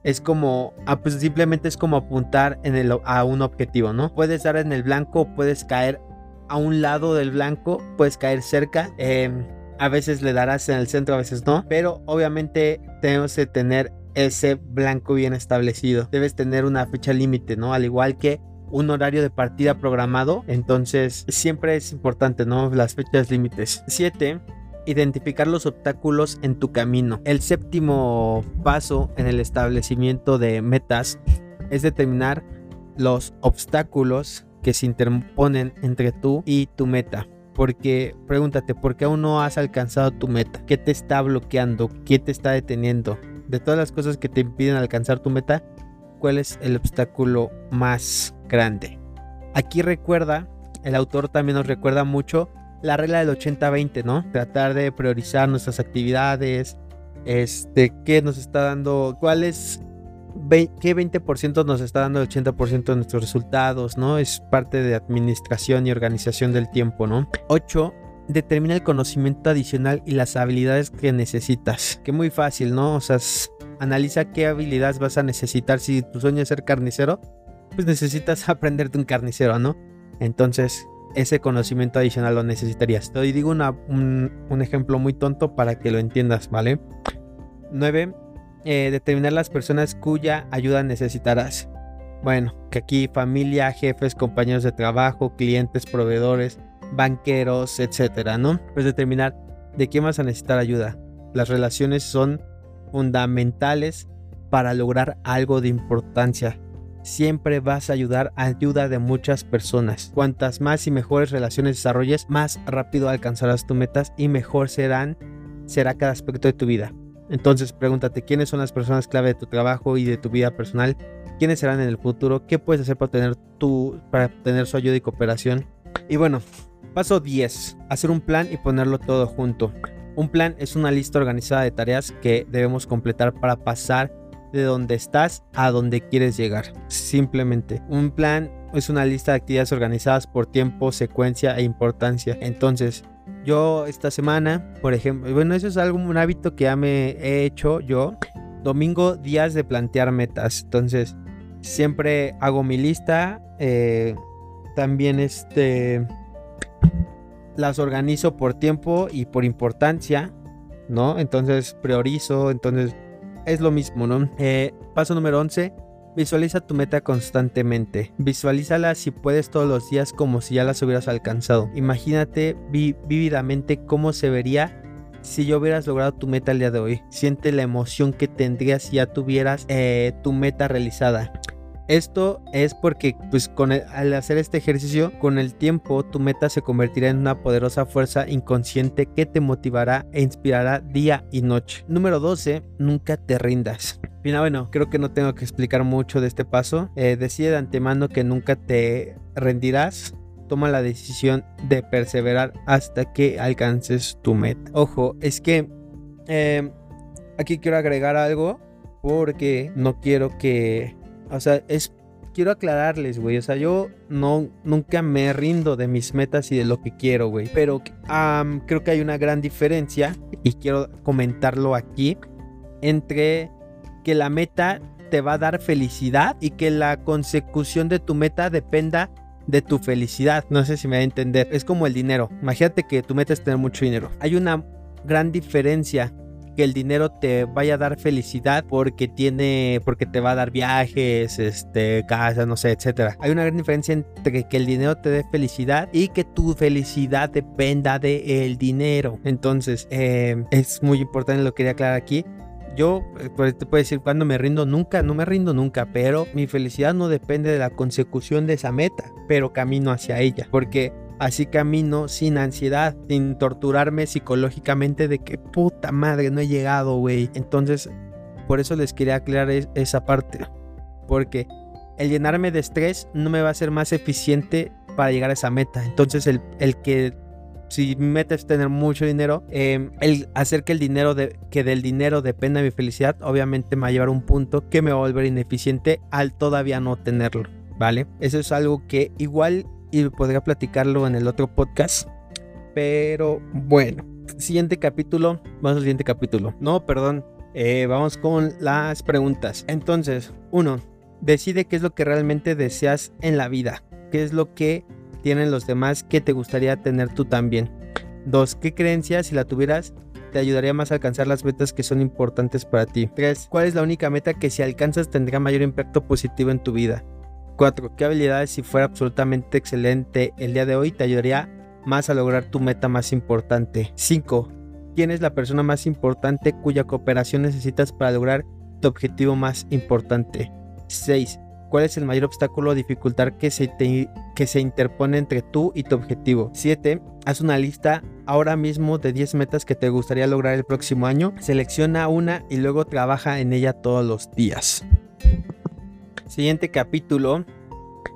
Es como, ah, pues simplemente es como apuntar en el, a un objetivo, ¿no? Puedes dar en el blanco, puedes caer a un lado del blanco, puedes caer cerca. Eh, a veces le darás en el centro, a veces no, pero obviamente tenemos que tener ese blanco bien establecido. Debes tener una fecha límite, ¿no? Al igual que un horario de partida programado, entonces siempre es importante, ¿no? Las fechas límites. 7. Identificar los obstáculos en tu camino. El séptimo paso en el establecimiento de metas es determinar los obstáculos que se interponen entre tú y tu meta porque pregúntate, ¿por qué aún no has alcanzado tu meta? ¿Qué te está bloqueando? ¿Qué te está deteniendo? De todas las cosas que te impiden alcanzar tu meta, ¿cuál es el obstáculo más grande? Aquí recuerda, el autor también nos recuerda mucho la regla del 80-20, ¿no? Tratar de priorizar nuestras actividades, este, qué nos está dando, cuál es qué 20% nos está dando el 80% de nuestros resultados, ¿no? Es parte de administración y organización del tiempo, ¿no? 8. Determina el conocimiento adicional y las habilidades que necesitas. Que muy fácil, ¿no? O sea, analiza qué habilidades vas a necesitar. Si tu sueño es ser carnicero, pues necesitas aprenderte un carnicero, ¿no? Entonces, ese conocimiento adicional lo necesitarías. Te digo un, un ejemplo muy tonto para que lo entiendas, ¿vale? 9 eh, determinar las personas cuya ayuda necesitarás. Bueno, que aquí familia, jefes, compañeros de trabajo, clientes, proveedores, banqueros, etcétera, ¿no? Pues determinar de quién vas a necesitar ayuda. Las relaciones son fundamentales para lograr algo de importancia. Siempre vas a ayudar a ayuda de muchas personas. Cuantas más y mejores relaciones desarrolles, más rápido alcanzarás tus metas y mejor serán será cada aspecto de tu vida. Entonces pregúntate quiénes son las personas clave de tu trabajo y de tu vida personal, quiénes serán en el futuro, qué puedes hacer para tener, tu, para tener su ayuda y cooperación. Y bueno, paso 10, hacer un plan y ponerlo todo junto. Un plan es una lista organizada de tareas que debemos completar para pasar de donde estás a donde quieres llegar. Simplemente, un plan es una lista de actividades organizadas por tiempo, secuencia e importancia. Entonces, yo esta semana, por ejemplo, bueno, eso es algo, un hábito que ya me he hecho yo. Domingo, días de plantear metas. Entonces, siempre hago mi lista. Eh, también este las organizo por tiempo y por importancia, ¿no? Entonces priorizo, entonces es lo mismo, ¿no? Eh, paso número 11, Visualiza tu meta constantemente. Visualízala si puedes todos los días como si ya las hubieras alcanzado. Imagínate vívidamente cómo se vería si yo hubieras logrado tu meta el día de hoy. Siente la emoción que tendrías si ya tuvieras eh, tu meta realizada. Esto es porque pues con al hacer este ejercicio con el tiempo tu meta se convertirá en una poderosa fuerza inconsciente que te motivará e inspirará día y noche. Número 12. Nunca te rindas. Bien, bueno, creo que no tengo que explicar mucho de este paso. Eh, decide de antemano que nunca te rendirás. Toma la decisión de perseverar hasta que alcances tu meta. Ojo, es que eh, aquí quiero agregar algo porque no quiero que o sea, es quiero aclararles, güey. O sea, yo no nunca me rindo de mis metas y de lo que quiero, güey. Pero creo que hay una gran diferencia y quiero comentarlo aquí entre que la meta te va a dar felicidad y que la consecución de tu meta dependa de tu felicidad. No sé si me va a entender. Es como el dinero. Imagínate que tu meta es tener mucho dinero. Hay una gran diferencia que el dinero te vaya a dar felicidad porque tiene, porque te va a dar viajes, este, casa, no sé, etcétera. Hay una gran diferencia entre que el dinero te dé felicidad y que tu felicidad dependa del dinero. Entonces, eh, es muy importante, lo quería aclarar aquí yo eh, te puedo decir cuando me rindo nunca, no me rindo nunca, pero mi felicidad no depende de la consecución de esa meta, pero camino hacia ella, porque Así camino sin ansiedad, sin torturarme psicológicamente de que puta madre no he llegado, güey. Entonces, por eso les quería aclarar esa parte. Porque el llenarme de estrés no me va a ser más eficiente para llegar a esa meta. Entonces, el, el que si mi meta es tener mucho dinero, em, el hacer que el dinero de, que del dinero dependa mi felicidad, obviamente me va a llevar a un punto que me va a volver ineficiente al todavía no tenerlo, ¿vale? Eso es algo que igual y podría platicarlo en el otro podcast, pero bueno, siguiente capítulo, vamos al siguiente capítulo. No, perdón, eh, vamos con las preguntas. Entonces, uno, decide qué es lo que realmente deseas en la vida, qué es lo que tienen los demás que te gustaría tener tú también. Dos, ¿qué creencias si la tuvieras te ayudaría más a alcanzar las metas que son importantes para ti? 3. ¿Cuál es la única meta que si alcanzas tendrá mayor impacto positivo en tu vida? 4. ¿Qué habilidades si fuera absolutamente excelente el día de hoy te ayudaría más a lograr tu meta más importante? 5. ¿Quién es la persona más importante cuya cooperación necesitas para lograr tu objetivo más importante? 6. ¿Cuál es el mayor obstáculo o dificultad que se, que se interpone entre tú y tu objetivo? 7. Haz una lista ahora mismo de 10 metas que te gustaría lograr el próximo año. Selecciona una y luego trabaja en ella todos los días. Siguiente capítulo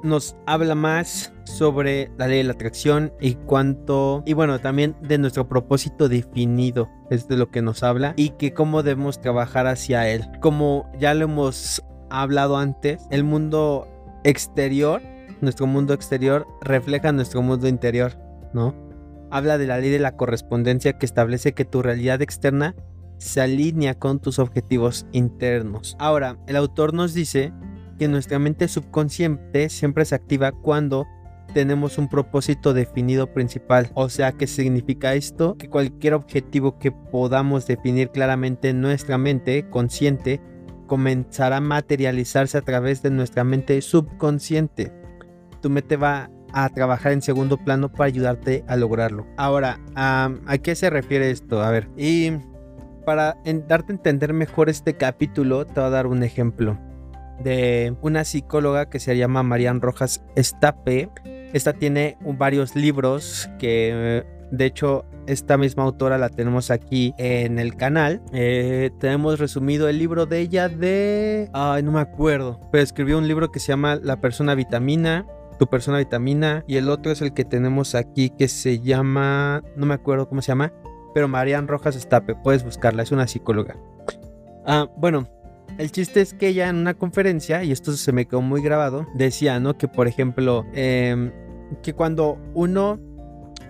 nos habla más sobre la ley de la atracción y cuánto y bueno también de nuestro propósito definido es de lo que nos habla y que cómo debemos trabajar hacia él como ya lo hemos hablado antes, el mundo exterior, nuestro mundo exterior, refleja nuestro mundo interior, ¿no? Habla de la ley de la correspondencia que establece que tu realidad externa se alinea con tus objetivos internos. Ahora, el autor nos dice que nuestra mente subconsciente siempre se activa cuando tenemos un propósito definido principal. O sea, ¿qué significa esto? Que cualquier objetivo que podamos definir claramente en nuestra mente consciente comenzará a materializarse a través de nuestra mente subconsciente. Tu mente va a trabajar en segundo plano para ayudarte a lograrlo. Ahora, ¿a qué se refiere esto? A ver, y para darte a entender mejor este capítulo, te voy a dar un ejemplo de una psicóloga que se llama Marian Rojas Estape. Esta tiene varios libros que de hecho, esta misma autora la tenemos aquí en el canal. Eh, tenemos resumido el libro de ella de... Ay, no me acuerdo. Pero escribió un libro que se llama La persona vitamina. Tu persona vitamina. Y el otro es el que tenemos aquí que se llama... No me acuerdo cómo se llama. Pero Marian Rojas Estape. Puedes buscarla. Es una psicóloga. Ah, bueno, el chiste es que ella en una conferencia, y esto se me quedó muy grabado, decía, ¿no? Que por ejemplo, em, que cuando uno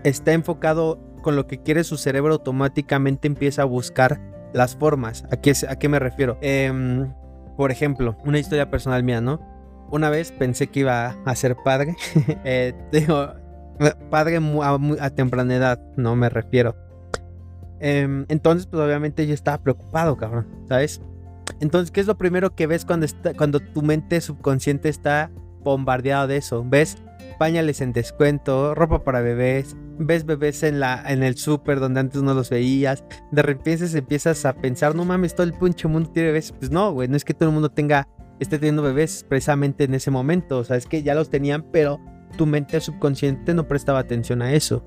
está enfocado con lo que quiere su cerebro, automáticamente empieza a buscar las formas. ¿A qué, a qué me refiero? Em, por ejemplo, una historia personal mía, ¿no? Una vez pensé que iba a ser padre. eh, digo, padre a, temprana edad, no me refiero. Em, entonces, pues obviamente yo estaba preocupado, cabrón, ¿sabes? Entonces, ¿qué es lo primero que ves cuando, está, cuando tu mente subconsciente está bombardeado de eso? ¿Ves pañales en descuento, ropa para bebés, ves bebés en, la, en el súper donde antes no los veías, de repente empiezas a pensar, no mames, todo el pinche mundo tiene bebés. Pues no, güey, no es que todo el mundo tenga, esté teniendo bebés precisamente en ese momento, o sea, es que ya los tenían, pero tu mente subconsciente no prestaba atención a eso.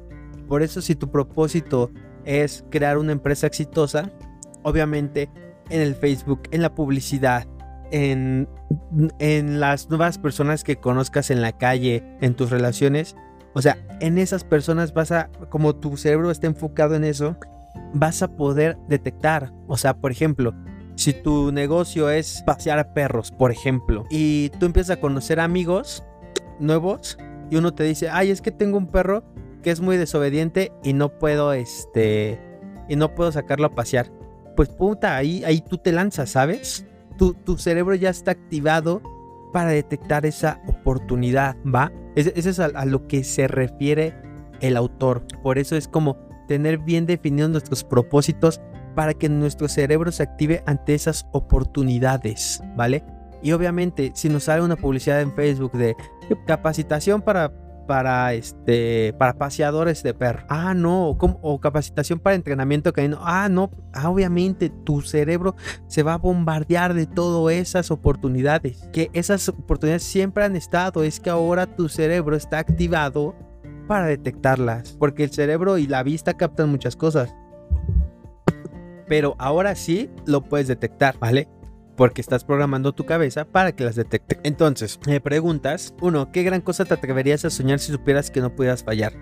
Por eso si tu propósito es crear una empresa exitosa, obviamente en el Facebook, en la publicidad, en, en las nuevas personas que conozcas en la calle, en tus relaciones. O sea, en esas personas vas a, como tu cerebro está enfocado en eso, vas a poder detectar. O sea, por ejemplo, si tu negocio es pasear a perros, por ejemplo, y tú empiezas a conocer amigos nuevos y uno te dice, ay, es que tengo un perro que es muy desobediente y no puedo, este, y no puedo sacarlo a pasear. Pues puta, ahí, ahí tú te lanzas, ¿sabes? tu, cerebro ya está activado para detectar esa oportunidad, ¿va? Eso es a, lo que se refiere el autor. Por eso es como tener bien definidos nuestros propósitos para que nuestro cerebro se active ante esas oportunidades, ¿vale? Y obviamente, si nos sale una publicidad en Facebook de capacitación para para este para paseadores de perro. Ah, no, o capacitación para entrenamiento canino. Ah, no, ah, obviamente tu cerebro se va a bombardear de todas esas oportunidades. Que esas oportunidades siempre han estado, es que ahora tu cerebro está activado para detectarlas, porque el cerebro y la vista captan muchas cosas. Pero ahora sí lo puedes detectar, ¿vale? Porque estás programando tu cabeza para que las detecte. Entonces, me preguntas, uno, ¿qué gran cosa te atreverías a soñar si supieras que no pudieras fallar?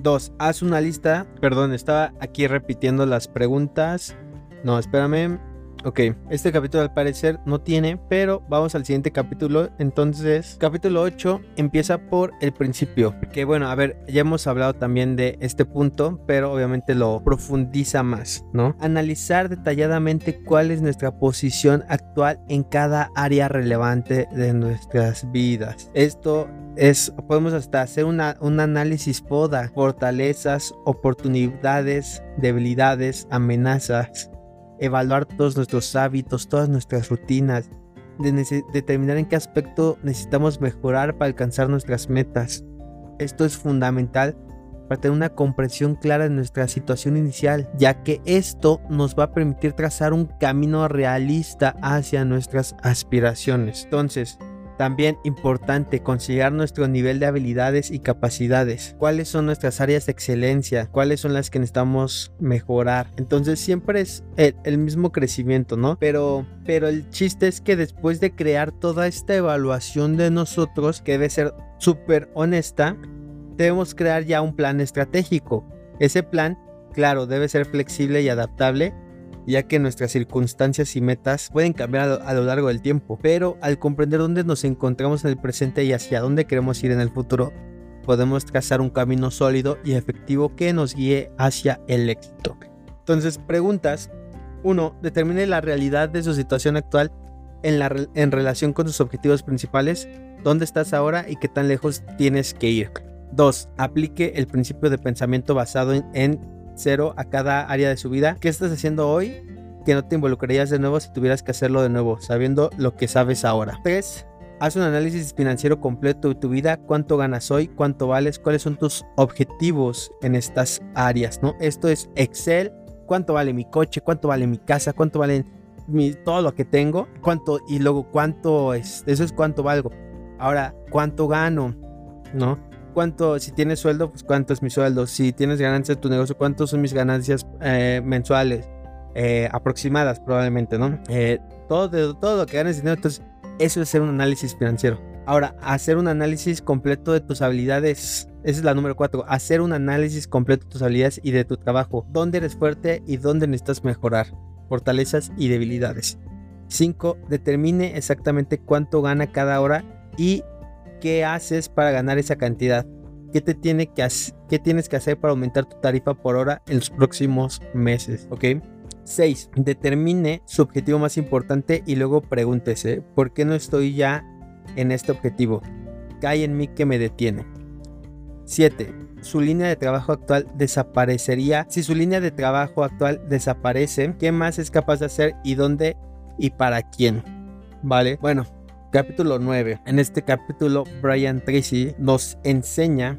Dos, haz una lista, perdón, estaba aquí repitiendo las preguntas. No, espérame. Ok, este capítulo al parecer no tiene, pero vamos al siguiente capítulo. Entonces, capítulo 8 empieza por el principio. Que bueno, a ver, ya hemos hablado también de este punto, pero obviamente lo profundiza más, ¿no? Analizar detalladamente cuál es nuestra posición actual en cada área relevante de nuestras vidas. Esto es, podemos hasta hacer una, un análisis poda, fortalezas, oportunidades, debilidades, amenazas evaluar todos nuestros hábitos, todas nuestras rutinas, de determinar en qué aspecto necesitamos mejorar para alcanzar nuestras metas. Esto es fundamental para tener una comprensión clara de nuestra situación inicial, ya que esto nos va a permitir trazar un camino realista hacia nuestras aspiraciones. Entonces, también importante considerar nuestro nivel de habilidades y capacidades. ¿Cuáles son nuestras áreas de excelencia? ¿Cuáles son las que necesitamos mejorar? Entonces siempre es el, mismo crecimiento, ¿no? Pero, pero el chiste es que después de crear toda esta evaluación de nosotros, que debe ser súper honesta, debemos crear ya un plan estratégico. Ese plan, claro, debe ser flexible y adaptable ya que nuestras circunstancias y metas pueden cambiar a lo, largo del tiempo, pero al comprender dónde nos encontramos en el presente y hacia dónde queremos ir en el futuro, podemos trazar un camino sólido y efectivo que nos guíe hacia el éxito. Entonces, preguntas. 1. Determine la realidad de su situación actual en, la, en relación con sus objetivos principales, dónde estás ahora y qué tan lejos tienes que ir. 2. Aplique el principio de pensamiento basado en cero a cada área de su vida. ¿Qué estás haciendo hoy que no te involucrarías de nuevo si tuvieras que hacerlo de nuevo, sabiendo lo que sabes ahora? 3. Haz un análisis financiero completo de tu vida, cuánto ganas hoy, cuánto vales, cuáles son tus objetivos en estas áreas, ¿no? Esto es Excel, cuánto vale mi coche, cuánto vale mi casa, cuánto vale mi, todo lo que tengo, cuánto y luego cuánto es, eso es cuánto valgo. Ahora, cuánto gano, ¿no? Cuánto, si tienes sueldo, pues cuánto es mi sueldo. Si tienes ganancias de tu negocio, cuántos son mis ganancias eh, mensuales. Eh, aproximadas probablemente, ¿no? Eh, todo, todo lo que ganes dinero, entonces eso es hacer un análisis financiero. Ahora, hacer un análisis completo de tus habilidades. Esa es la número cuatro. Hacer un análisis completo de tus habilidades y de tu trabajo. ¿Dónde eres fuerte y dónde necesitas mejorar? Fortalezas y debilidades. 5. Determine exactamente cuánto gana cada hora y qué haces para ganar esa cantidad. ¿Qué, te tiene que ¿Qué tienes que hacer para aumentar tu tarifa por hora en los próximos meses? ¿Ok? 6. Determine su objetivo más importante y luego pregúntese, ¿por qué no estoy ya en este objetivo? ¿Qué hay en mí que me detiene? 7. Su línea de trabajo actual desaparecería. Si su línea de trabajo actual desaparece, ¿qué más es capaz de hacer y dónde y para quién? Vale, bueno, capítulo 9. En este capítulo, Brian Tracy nos enseña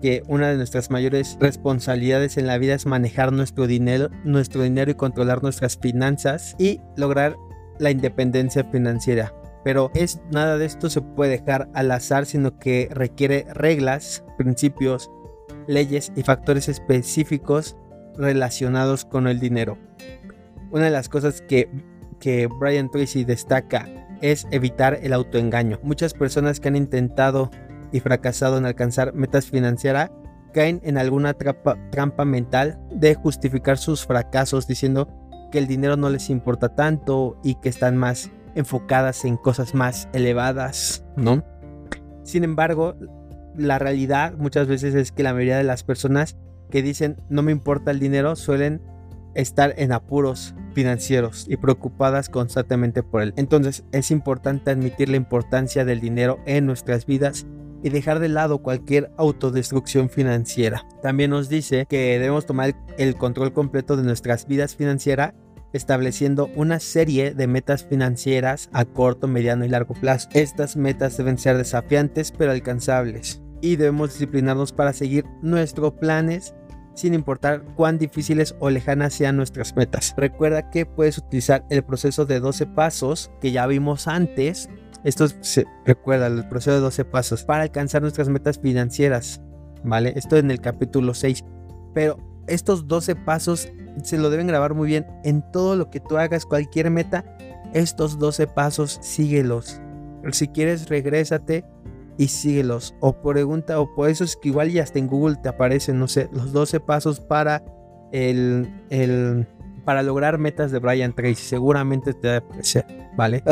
que una de nuestras mayores responsabilidades en la vida es manejar nuestro dinero, nuestro dinero y controlar nuestras finanzas y lograr la independencia financiera. Pero es nada de esto se puede dejar al azar, sino que requiere reglas, principios, leyes y factores específicos relacionados con el dinero. Una de las cosas que, que Brian Tracy destaca es evitar el autoengaño. Muchas personas que han intentado y fracasado en alcanzar metas financieras caen en alguna trampa, mental de justificar sus fracasos diciendo que el dinero no les importa tanto y que están más enfocadas en cosas más elevadas, ¿no? Sin embargo, la realidad muchas veces es que la mayoría de las personas que dicen no me importa el dinero suelen estar en apuros financieros y preocupadas constantemente por él. Entonces es importante admitir la importancia del dinero en nuestras vidas y dejar de lado cualquier autodestrucción financiera. También nos dice que debemos tomar el control completo de nuestras vidas financieras estableciendo una serie de metas financieras a corto, mediano y largo plazo. Estas metas deben ser desafiantes pero alcanzables y debemos disciplinarnos para seguir nuestros planes sin importar cuán difíciles o lejanas sean nuestras metas. Recuerda que puedes utilizar el proceso de 12 pasos que ya vimos antes. Esto se recuerda el proceso de 12 pasos para alcanzar nuestras metas financieras. ¿vale? Esto en el capítulo 6. Pero estos 12 pasos se lo deben grabar muy bien en todo lo que tú hagas, cualquier meta. Estos 12 pasos, síguelos. Si quieres, regrésate y síguelos. O pregunta, o por eso es que igual ya hasta en Google te aparecen, no sé, los 12 pasos para el, el para lograr metas de Brian Tracy. Seguramente te va a aparecer, ¿vale?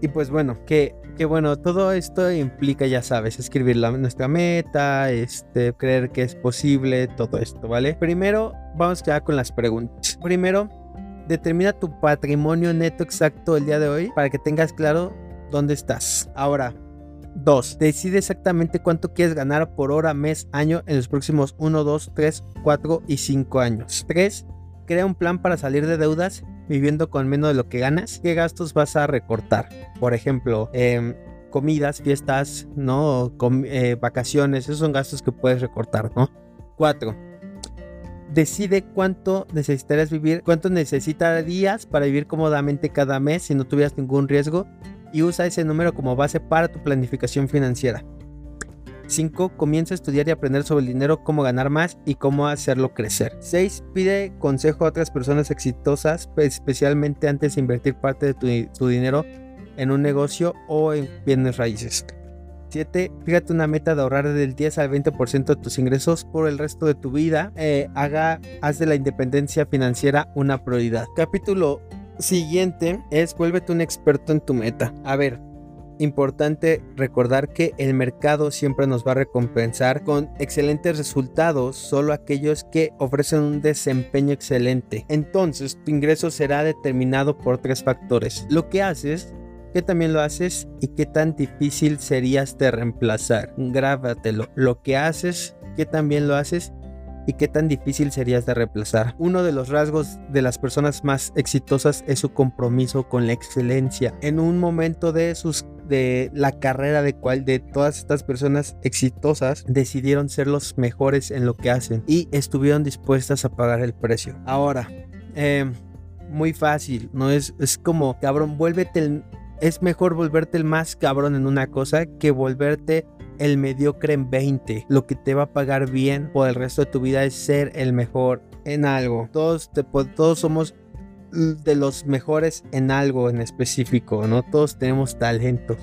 y pues bueno, que, que bueno, todo esto implica, ya sabes, escribir la, nuestra meta, este, creer que es posible, todo esto, ¿vale? Primero, vamos ya con las preguntas. Primero, determina tu patrimonio neto exacto el día de hoy para que tengas claro dónde estás. Ahora, 2. Decide exactamente cuánto quieres ganar por hora, mes, año en los próximos 1, 2, 3, 4 y 5 años. 3. Crea un plan para salir de deudas viviendo con menos de lo que ganas. ¿Qué gastos vas a recortar? Por ejemplo, em, comidas, fiestas, ¿no? Eh, vacaciones, esos son gastos que puedes recortar, ¿no? 4. Decide cuánto necesitarías vivir, cuánto necesitarías para vivir cómodamente cada mes si no tuvieras ningún riesgo y usa ese número como base para tu planificación financiera. 5. Comienza a estudiar y aprender sobre el dinero, cómo ganar más y cómo hacerlo crecer. 6. Pide consejo a otras personas exitosas, especialmente antes de invertir parte de tu, dinero en un negocio o en bienes raíces. 7. Fíjate una meta de ahorrar del 10 al 20% de tus ingresos por el resto de tu vida. Eh, haga, haz de la independencia financiera una prioridad. Capítulo siguiente es vuélvete un experto en tu meta. A ver, importante recordar que el mercado siempre nos va a recompensar con excelentes resultados, solo aquellos que ofrecen un desempeño excelente. Entonces, tu ingreso será determinado por tres factores. Lo que haces, que también lo haces y qué tan difícil serías de reemplazar. Grábatelo. Lo que haces, que también lo haces y qué tan difícil serías de reemplazar. Uno de los rasgos de las personas más exitosas es su compromiso con la excelencia. En un momento de sus de la carrera de cual de todas estas personas exitosas decidieron ser los mejores en lo que hacen y estuvieron dispuestas a pagar el precio. Ahora, eh, muy fácil, no es, es como cabrón, vuélvete el, es mejor volverte el más cabrón en una cosa que volverte el mediocre en 20. Lo que te va a pagar bien por el resto de tu vida es ser el mejor en algo. Todos, todos somos de los mejores en algo en específico, ¿no? Todos tenemos talentos.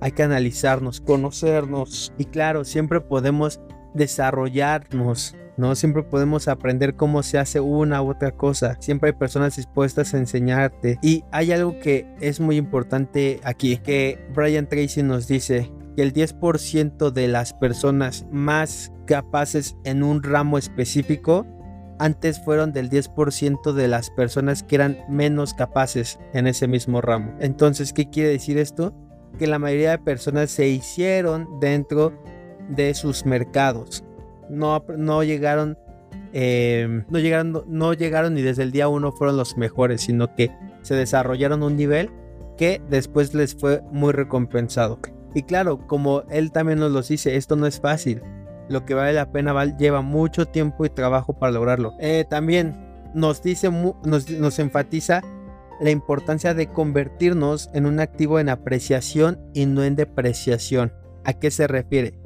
Hay que analizarnos, conocernos y claro, siempre podemos desarrollarnos, ¿no? Siempre podemos aprender cómo se hace una u otra cosa. Siempre hay personas dispuestas a enseñarte. Y hay algo que es muy importante aquí, que Brian Tracy nos dice, que el 10% de las personas más capaces en un ramo específico antes fueron del 10% de las personas que eran menos capaces en ese mismo ramo. Entonces, ¿qué quiere decir esto? Que la mayoría de personas se hicieron dentro de sus mercados. No, no llegaron, eh, no llegaron, no llegaron ni desde el día uno fueron los mejores, sino que se desarrollaron un nivel que después les fue muy recompensado. Y claro, como él también nos lo dice, esto no es fácil. Lo que vale la pena lleva mucho tiempo y trabajo para lograrlo. Eh, también nos dice, nos enfatiza la importancia de convertirnos en un activo en apreciación y no en depreciación. ¿A qué se refiere?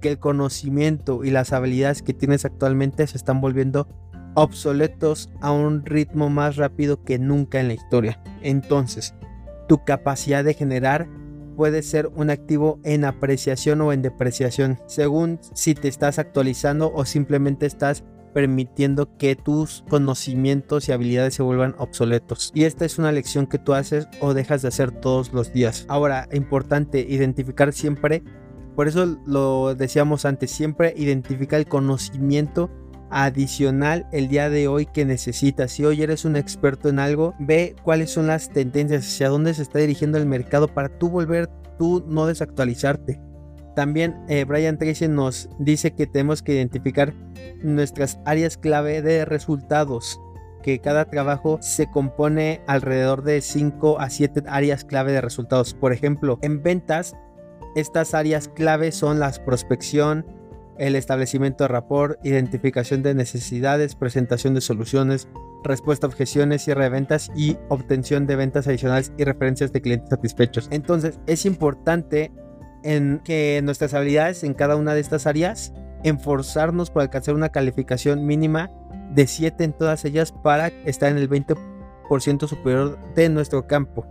Que el conocimiento y las habilidades que tienes actualmente se están volviendo obsoletos a un ritmo más rápido que nunca en la historia. Entonces, tu capacidad de generar puede ser un activo en apreciación o en depreciación, según si te estás actualizando o simplemente estás permitiendo que tus conocimientos y habilidades se vuelvan obsoletos. Y esta es una lección que tú haces o dejas de hacer todos los días. Ahora, importante identificar siempre, por eso lo decíamos antes, siempre identifica el conocimiento adicional el día de hoy que necesitas. Si hoy eres un experto en algo, ve cuáles son las tendencias, hacia dónde se está dirigiendo el mercado para tú volver, tú no desactualizarte. También eh, Brian Tracy nos dice que tenemos que identificar nuestras áreas clave de resultados que cada trabajo se compone alrededor de 5 a 7 áreas clave de resultados. Por ejemplo, en ventas, estas áreas clave son la prospección, el establecimiento de rapport, identificación de necesidades, presentación de soluciones, respuesta a objeciones, cierre de ventas y obtención de ventas adicionales y referencias de clientes satisfechos. Entonces es importante en que nuestras habilidades en cada una de estas áreas enforzarnos por alcanzar una calificación mínima de 7 en todas ellas para estar en el 20% superior de nuestro campo.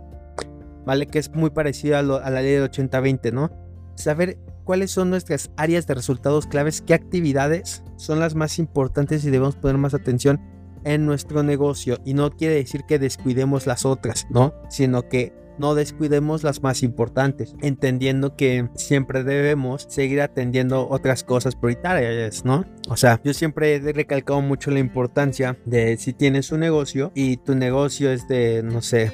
¿Vale? Que es muy parecido a, la ley del 80-20, ¿no? Saber cuáles son nuestras áreas de resultados claves, qué actividades son las más importantes y debemos poner más atención en nuestro negocio. Y no quiere decir que descuidemos las otras, ¿no? Sino que no descuidemos las más importantes, entendiendo que siempre debemos seguir atendiendo otras cosas prioritarias, ¿no? O sea, yo siempre he recalcado mucho la importancia de si tienes un negocio y tu negocio es de, no sé,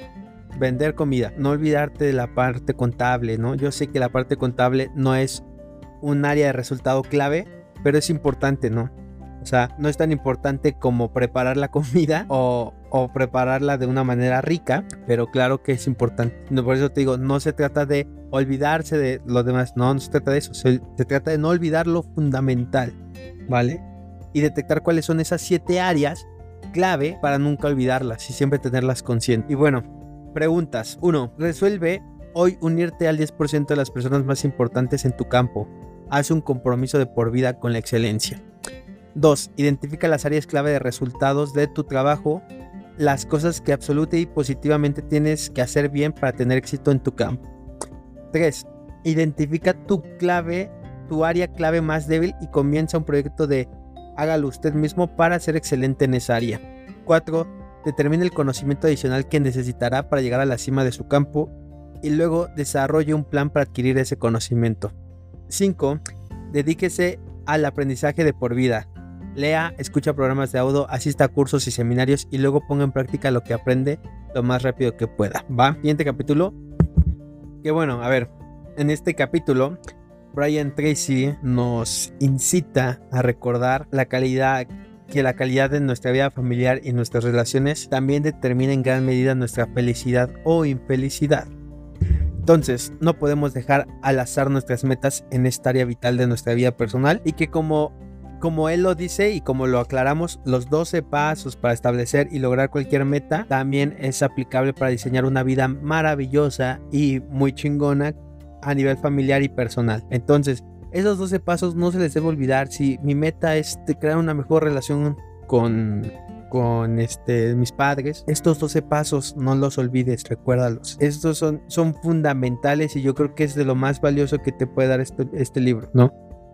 vender comida, no olvidarte de la parte contable, ¿no? Yo sé que la parte contable no es un área de resultado clave, pero es importante, ¿no? O sea, no es tan importante como preparar la comida o, prepararla de una manera rica, pero claro que es importante. Por eso te digo, no se trata de olvidarse de lo demás, no, no se trata de eso, se, se trata de no olvidar lo fundamental, ¿vale? Y detectar cuáles son esas siete áreas clave para nunca olvidarlas y siempre tenerlas conscientes. Y bueno, preguntas. Uno, resuelve hoy unirte al 10% de las personas más importantes en tu campo. Haz un compromiso de por vida con la excelencia. 2. Identifica las áreas clave de resultados de tu trabajo, las cosas que absoluta y positivamente tienes que hacer bien para tener éxito en tu campo. 3. Identifica tu clave, tu área clave más débil y comienza un proyecto de hágalo usted mismo para ser excelente en esa área. 4. Determine el conocimiento adicional que necesitará para llegar a la cima de su campo y luego desarrolle un plan para adquirir ese conocimiento. 5. Dedíquese al aprendizaje de por vida lea, escucha programas de audio, asista a cursos y seminarios y luego ponga en práctica lo que aprende lo más rápido que pueda. ¿Va? Siguiente capítulo. Que bueno, a ver, en este capítulo, Brian Tracy nos incita a recordar la calidad que la calidad de nuestra vida familiar y nuestras relaciones también determina en gran medida nuestra felicidad o infelicidad. Entonces, no podemos dejar al azar nuestras metas en esta área vital de nuestra vida personal y que como como él lo dice y como lo aclaramos, los 12 pasos para establecer y lograr cualquier meta también es aplicable para diseñar una vida maravillosa y muy chingona a nivel familiar y personal. Entonces, esos 12 pasos no se les debe olvidar. Si mi meta es crear una mejor relación con, con este, mis padres, estos 12 pasos no los olvides, recuérdalos. Estos son, son fundamentales y yo creo que es de lo más valioso que te puede dar este, este libro, ¿no?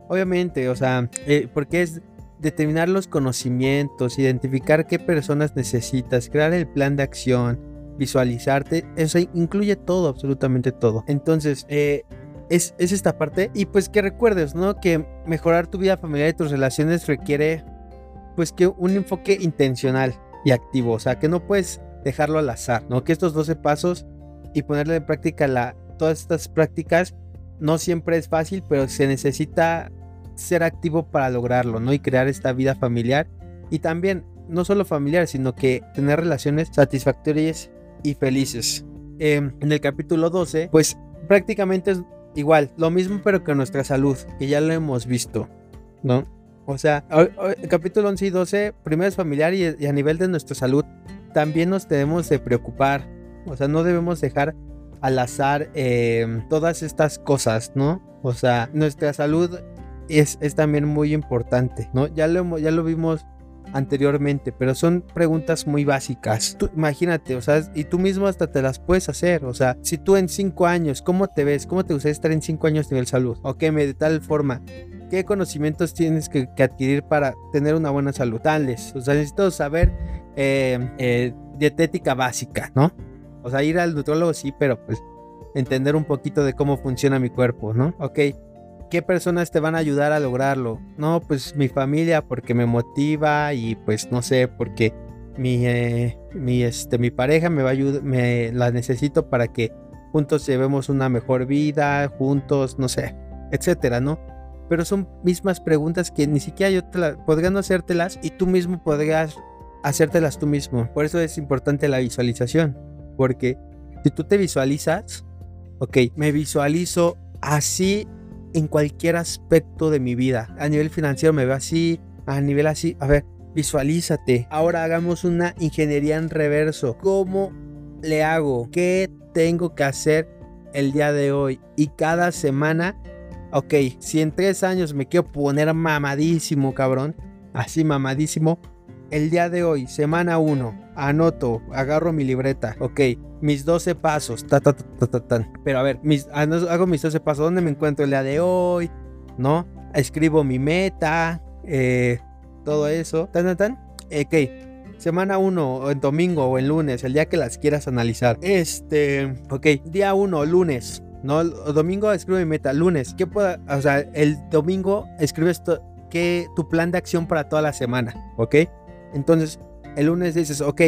Obviamente, o sea, eh, porque es determinar los conocimientos, identificar qué personas necesitas, crear el plan de acción, visualizarte, eso incluye todo, absolutamente todo. Entonces, eh, es, es, esta parte. Y pues que recuerdes, ¿no? Que mejorar tu vida familiar y tus relaciones requiere, pues que un enfoque intencional y activo. O sea, que no puedes dejarlo al azar, ¿no? Que estos 12 pasos y ponerle en práctica la, todas estas prácticas no siempre es fácil, pero se necesita ser activo para lograrlo, ¿no? Y crear esta vida familiar. Y también, no solo familiar, sino que tener relaciones satisfactorias y felices. Em, en el capítulo 12, pues prácticamente es igual, lo mismo pero que nuestra salud, que ya lo hemos visto, ¿no? O sea, capítulo 11 y 12, primero es familiar y, y a nivel de nuestra salud, también nos debemos de preocupar. O sea, no debemos dejar al azar em, todas estas cosas, ¿no? O sea, nuestra salud es, es también muy importante, ¿no? Ya lo, ya lo vimos anteriormente, pero son preguntas muy básicas. imagínate, o sea, y tú mismo hasta te las puedes hacer. O sea, si tú en cinco años, ¿cómo te ves? ¿Cómo te gustaría estar en cinco años nivel salud? Ok, de tal forma. ¿Qué conocimientos tienes que, adquirir para tener una buena salud? Tales. O sea, necesito saber eh, eh, dietética básica, ¿no? O sea, ir al nutrólogo sí, pero pues entender un poquito de cómo funciona mi cuerpo, ¿no? Ok, ¿qué personas te van a ayudar a lograrlo? No, pues mi familia porque me motiva y pues no sé, porque mi, eh, mi, este, mi pareja me va a ayudar, me la necesito para que juntos llevemos una mejor vida, juntos, no sé, etcétera, ¿no? Pero son mismas preguntas que ni siquiera yo te la, podría no hacértelas y tú mismo podrías hacértelas tú mismo. Por eso es importante la visualización. Porque si tú te visualizas, ok, me visualizo así en cualquier aspecto de mi vida. A nivel financiero me veo así, a nivel así. A ver, visualízate. Ahora hagamos una ingeniería en reverso. ¿Cómo le hago? ¿Qué tengo que hacer el día de hoy? Y cada semana ok, si en tres años me quiero poner mamadísimo, cabrón, así mamadísimo, el día de hoy, semana 1, anoto, agarro mi libreta, ok, mis 12 pasos, ta, ta, ta, ta, ta, Pero a ver, mis, ah, hago mis 12 pasos, ¿dónde me encuentro el día de hoy? ¿No? Escribo mi meta, eh, todo eso, tan, tan, tan. Ok, semana 1, o en domingo o en lunes, el día que las quieras analizar. Este, ok, día 1, lunes. No, domingo escribo mi meta, lunes, ¿qué puedo? O sea, el domingo escribes que tu plan de acción para toda la semana, ¿ok? Entonces, el lunes dices, ok,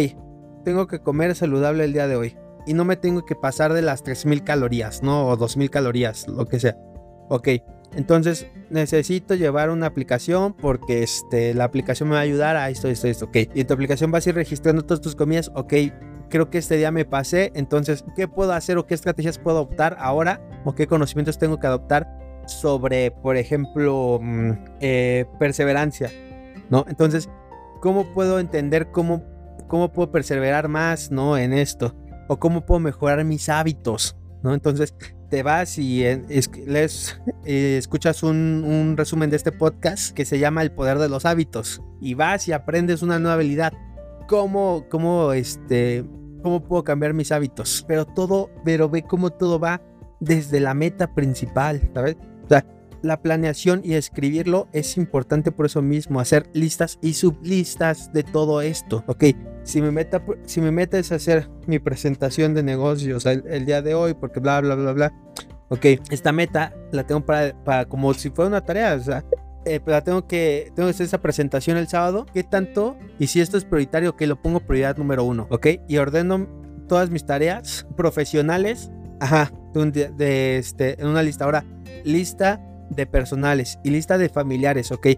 tengo que comer saludable el día de hoy y no me tengo que pasar de las 3000 calorías, ¿no? O 2000 calorías, lo que sea. Ok, entonces necesito llevar una aplicación porque este, la aplicación me va a ayudar a esto, esto, esto, ok. Y tu aplicación vas a ir registrando todas tus comidas, ok. Creo que este día me pasé, entonces, ¿qué puedo hacer o qué estrategias puedo adoptar ahora? ¿O qué conocimientos tengo que adoptar sobre, por ejemplo, mm, eh, perseverancia? ¿No? Entonces, ¿cómo puedo entender cómo, cómo puedo perseverar más, ¿no? En esto. O cómo puedo mejorar mis hábitos, ¿no? Entonces te vas y les, eh, escuchas un, resumen de este podcast que se llama El Poder de los Hábitos. Y vas y aprendes una nueva habilidad. ¿Cómo, cómo, este, cómo puedo cambiar mis hábitos? Pero todo, pero ve cómo todo va desde la meta principal, ¿sabes? O sea, la planeación y escribirlo es importante por eso mismo, hacer listas y sublistas de todo esto, ¿ok? Si mi meta, si mi meta es hacer mi presentación de negocios el, día de hoy, porque bla, bla, bla, bla, ok, esta meta la tengo para, para como si fuera una tarea, o sea, eh, la tengo que, tengo que hacer esa presentación el sábado, ¿qué tanto? Y si esto es prioritario, que lo pongo prioridad número uno, ¿ok? Y ordeno todas mis tareas profesionales, ajá, de, de este, en una lista. Ahora, lista de personales y lista de familiares, ¿ok?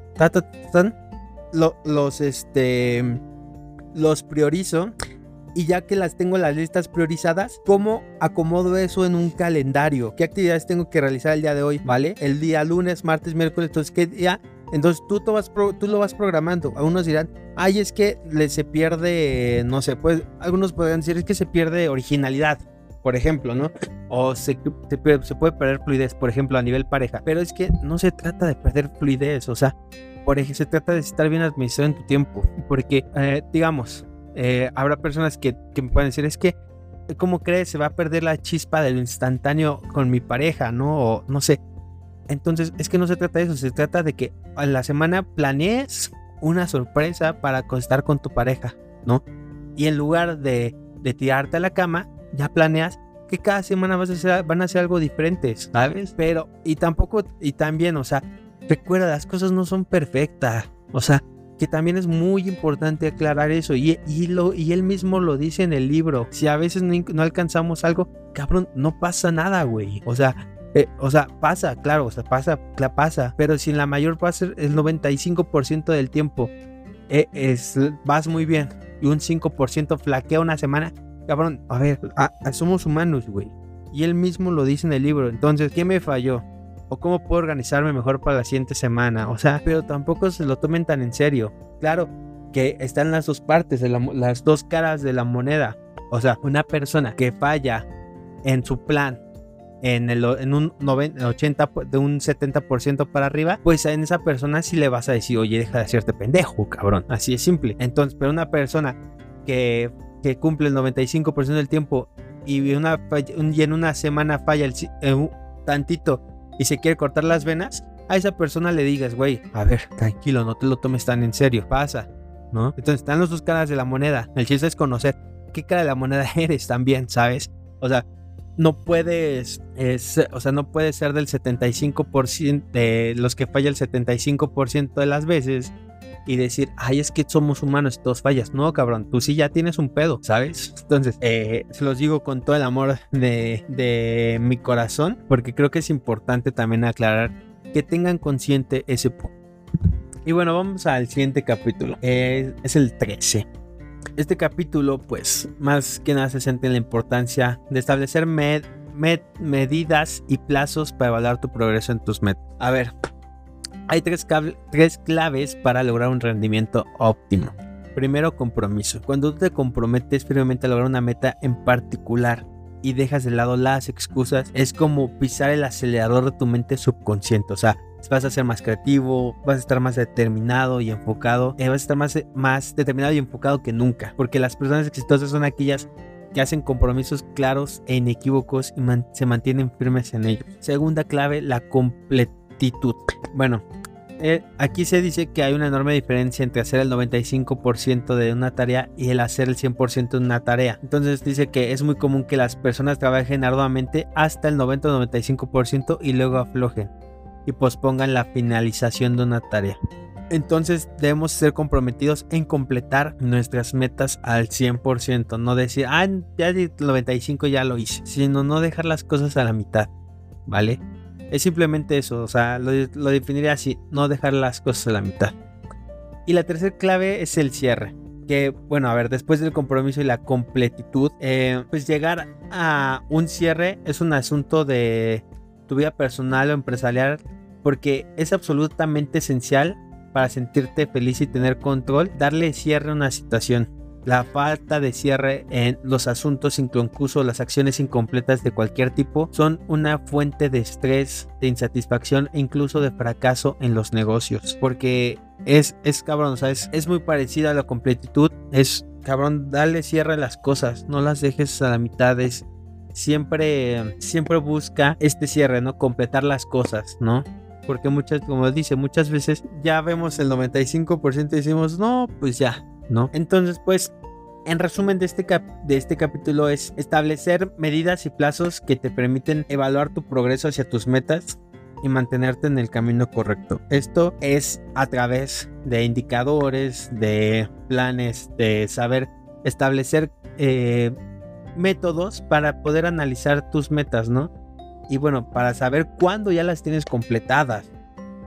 los, este, los priorizo y ya que las tengo las listas priorizadas, ¿cómo acomodo eso en un calendario? ¿Qué actividades tengo que realizar el día de hoy? ¿Vale? El día lunes, martes, miércoles, entonces, ¿qué día? Entonces tú, vas tú lo vas programando. Algunos dirán, ay, es que se pierde, no sé, pues algunos podrían decir, es que se pierde originalidad por ejemplo, ¿no? O se, se, puede perder fluidez, por ejemplo, a nivel pareja. Pero es que no se trata de perder fluidez, o sea, por ejemplo, se trata de estar bien administrado en tu tiempo. Porque, eh, digamos, eh, habrá personas que, que me pueden decir, es que, ¿cómo crees? Se va a perder la chispa del instantáneo con mi pareja, ¿no? O no sé. Entonces, es que no se trata de eso, se trata de que a la semana planees una sorpresa para acostar con tu pareja, ¿no? Y en lugar de, de tirarte a la cama, ya planeas que cada semana vas a van a hacer algo diferente, ¿sabes? Pero, y tampoco, y también, o sea, recuerda, las cosas no son perfectas, o sea, que también es muy importante aclarar eso, y, y, lo, y él mismo lo dice en el libro, si a veces no, alcanzamos algo, cabrón, no pasa nada, güey, o sea, eh, o sea, pasa, claro, o sea, pasa, la pasa, pero si en la mayor parte, el 95% del tiempo eh, es, vas muy bien y un 5% flaquea una semana, Cabrón, a ver, somos humanos, güey. Y él mismo lo dice en el libro. Entonces, ¿qué me falló? ¿O cómo puedo organizarme mejor para la siguiente semana? O sea, pero tampoco se lo tomen tan en serio. Claro que están las dos partes, las dos caras de la moneda. O sea, una persona que falla en su plan en un 90, 80, de un 70% para arriba, pues en esa persona sí le vas a decir, oye, deja de hacerte pendejo, cabrón. Así es simple. Entonces, pero una persona que que cumple el 95% del tiempo y, una, y en una semana falla el, eh, tantito y se quiere cortar las venas, a esa persona le digas, güey, a ver, tranquilo, no te lo tomes tan en serio, pasa, ¿no? Entonces están las dos caras de la moneda. El chiste es conocer qué cara de la moneda eres también, ¿sabes? O sea, no puedes, o sea, no puedes ser del 75% de los que falla el 75% de las veces y decir, ay, es que somos humanos y todos fallas. No, cabrón, tú sí ya tienes un pedo, ¿sabes? Entonces, eh, se los digo con todo el amor de, de mi corazón, porque creo que es importante también aclarar que tengan consciente ese punto. Y bueno, vamos al siguiente capítulo. es el 13. Este capítulo, pues, más que nada se centra en la importancia de establecer medidas y plazos para evaluar tu progreso en tus metas. A ver, hay tres, claves para lograr un rendimiento óptimo. Primero, compromiso. Cuando tú te comprometes firmemente a lograr una meta en particular, y dejas de lado las excusas, es como pisar el acelerador de tu mente subconsciente. O sea, vas a ser más creativo, vas a estar más determinado y enfocado, eh, vas a estar más, más determinado y enfocado que nunca. Porque las personas exitosas son aquellas que hacen compromisos claros e inequívocos y se mantienen firmes en ellos. Segunda clave, la completitud. Bueno, eh, aquí se dice que hay una enorme diferencia entre hacer el 95% de una tarea y el hacer el 100% de una tarea. Entonces dice que es muy común que las personas trabajen arduamente hasta el 90-95% y luego aflojen y pospongan la finalización de una tarea. Entonces debemos ser comprometidos en completar nuestras metas al 100%, no decir, ah, ya el 95 ya lo hice, sino no dejar las cosas a la mitad, ¿vale? Es simplemente eso, o sea, lo, definiría así, no dejar las cosas a la mitad. Y la tercera clave es el cierre. Que, bueno, a ver, después del compromiso y la completitud, eh, pues llegar a un cierre es un asunto de tu vida personal o empresarial porque es absolutamente esencial para sentirte feliz y tener control, darle cierre a una situación la falta de cierre en los asuntos, incluso las acciones incompletas de cualquier tipo, son una fuente de estrés, de insatisfacción e incluso de fracaso en los negocios. Porque es, es cabrón, ¿sabes? Es muy parecido a la completitud. Es cabrón, dale cierre a las cosas, no las dejes a la mitad. Es, siempre, siempre busca este cierre, ¿no? Completar las cosas, ¿no? Porque muchas, como dice, muchas veces ya vemos el 95% y decimos, no, pues ya, ¿no? Entonces, pues, en resumen de este, de este capítulo es establecer medidas y plazos que te permiten evaluar tu progreso hacia tus metas y mantenerte en el camino correcto. Esto es a través de indicadores, de planes, de saber establecer eh, métodos para poder analizar tus metas, ¿no? Y bueno, para saber cuándo ya las tienes completadas.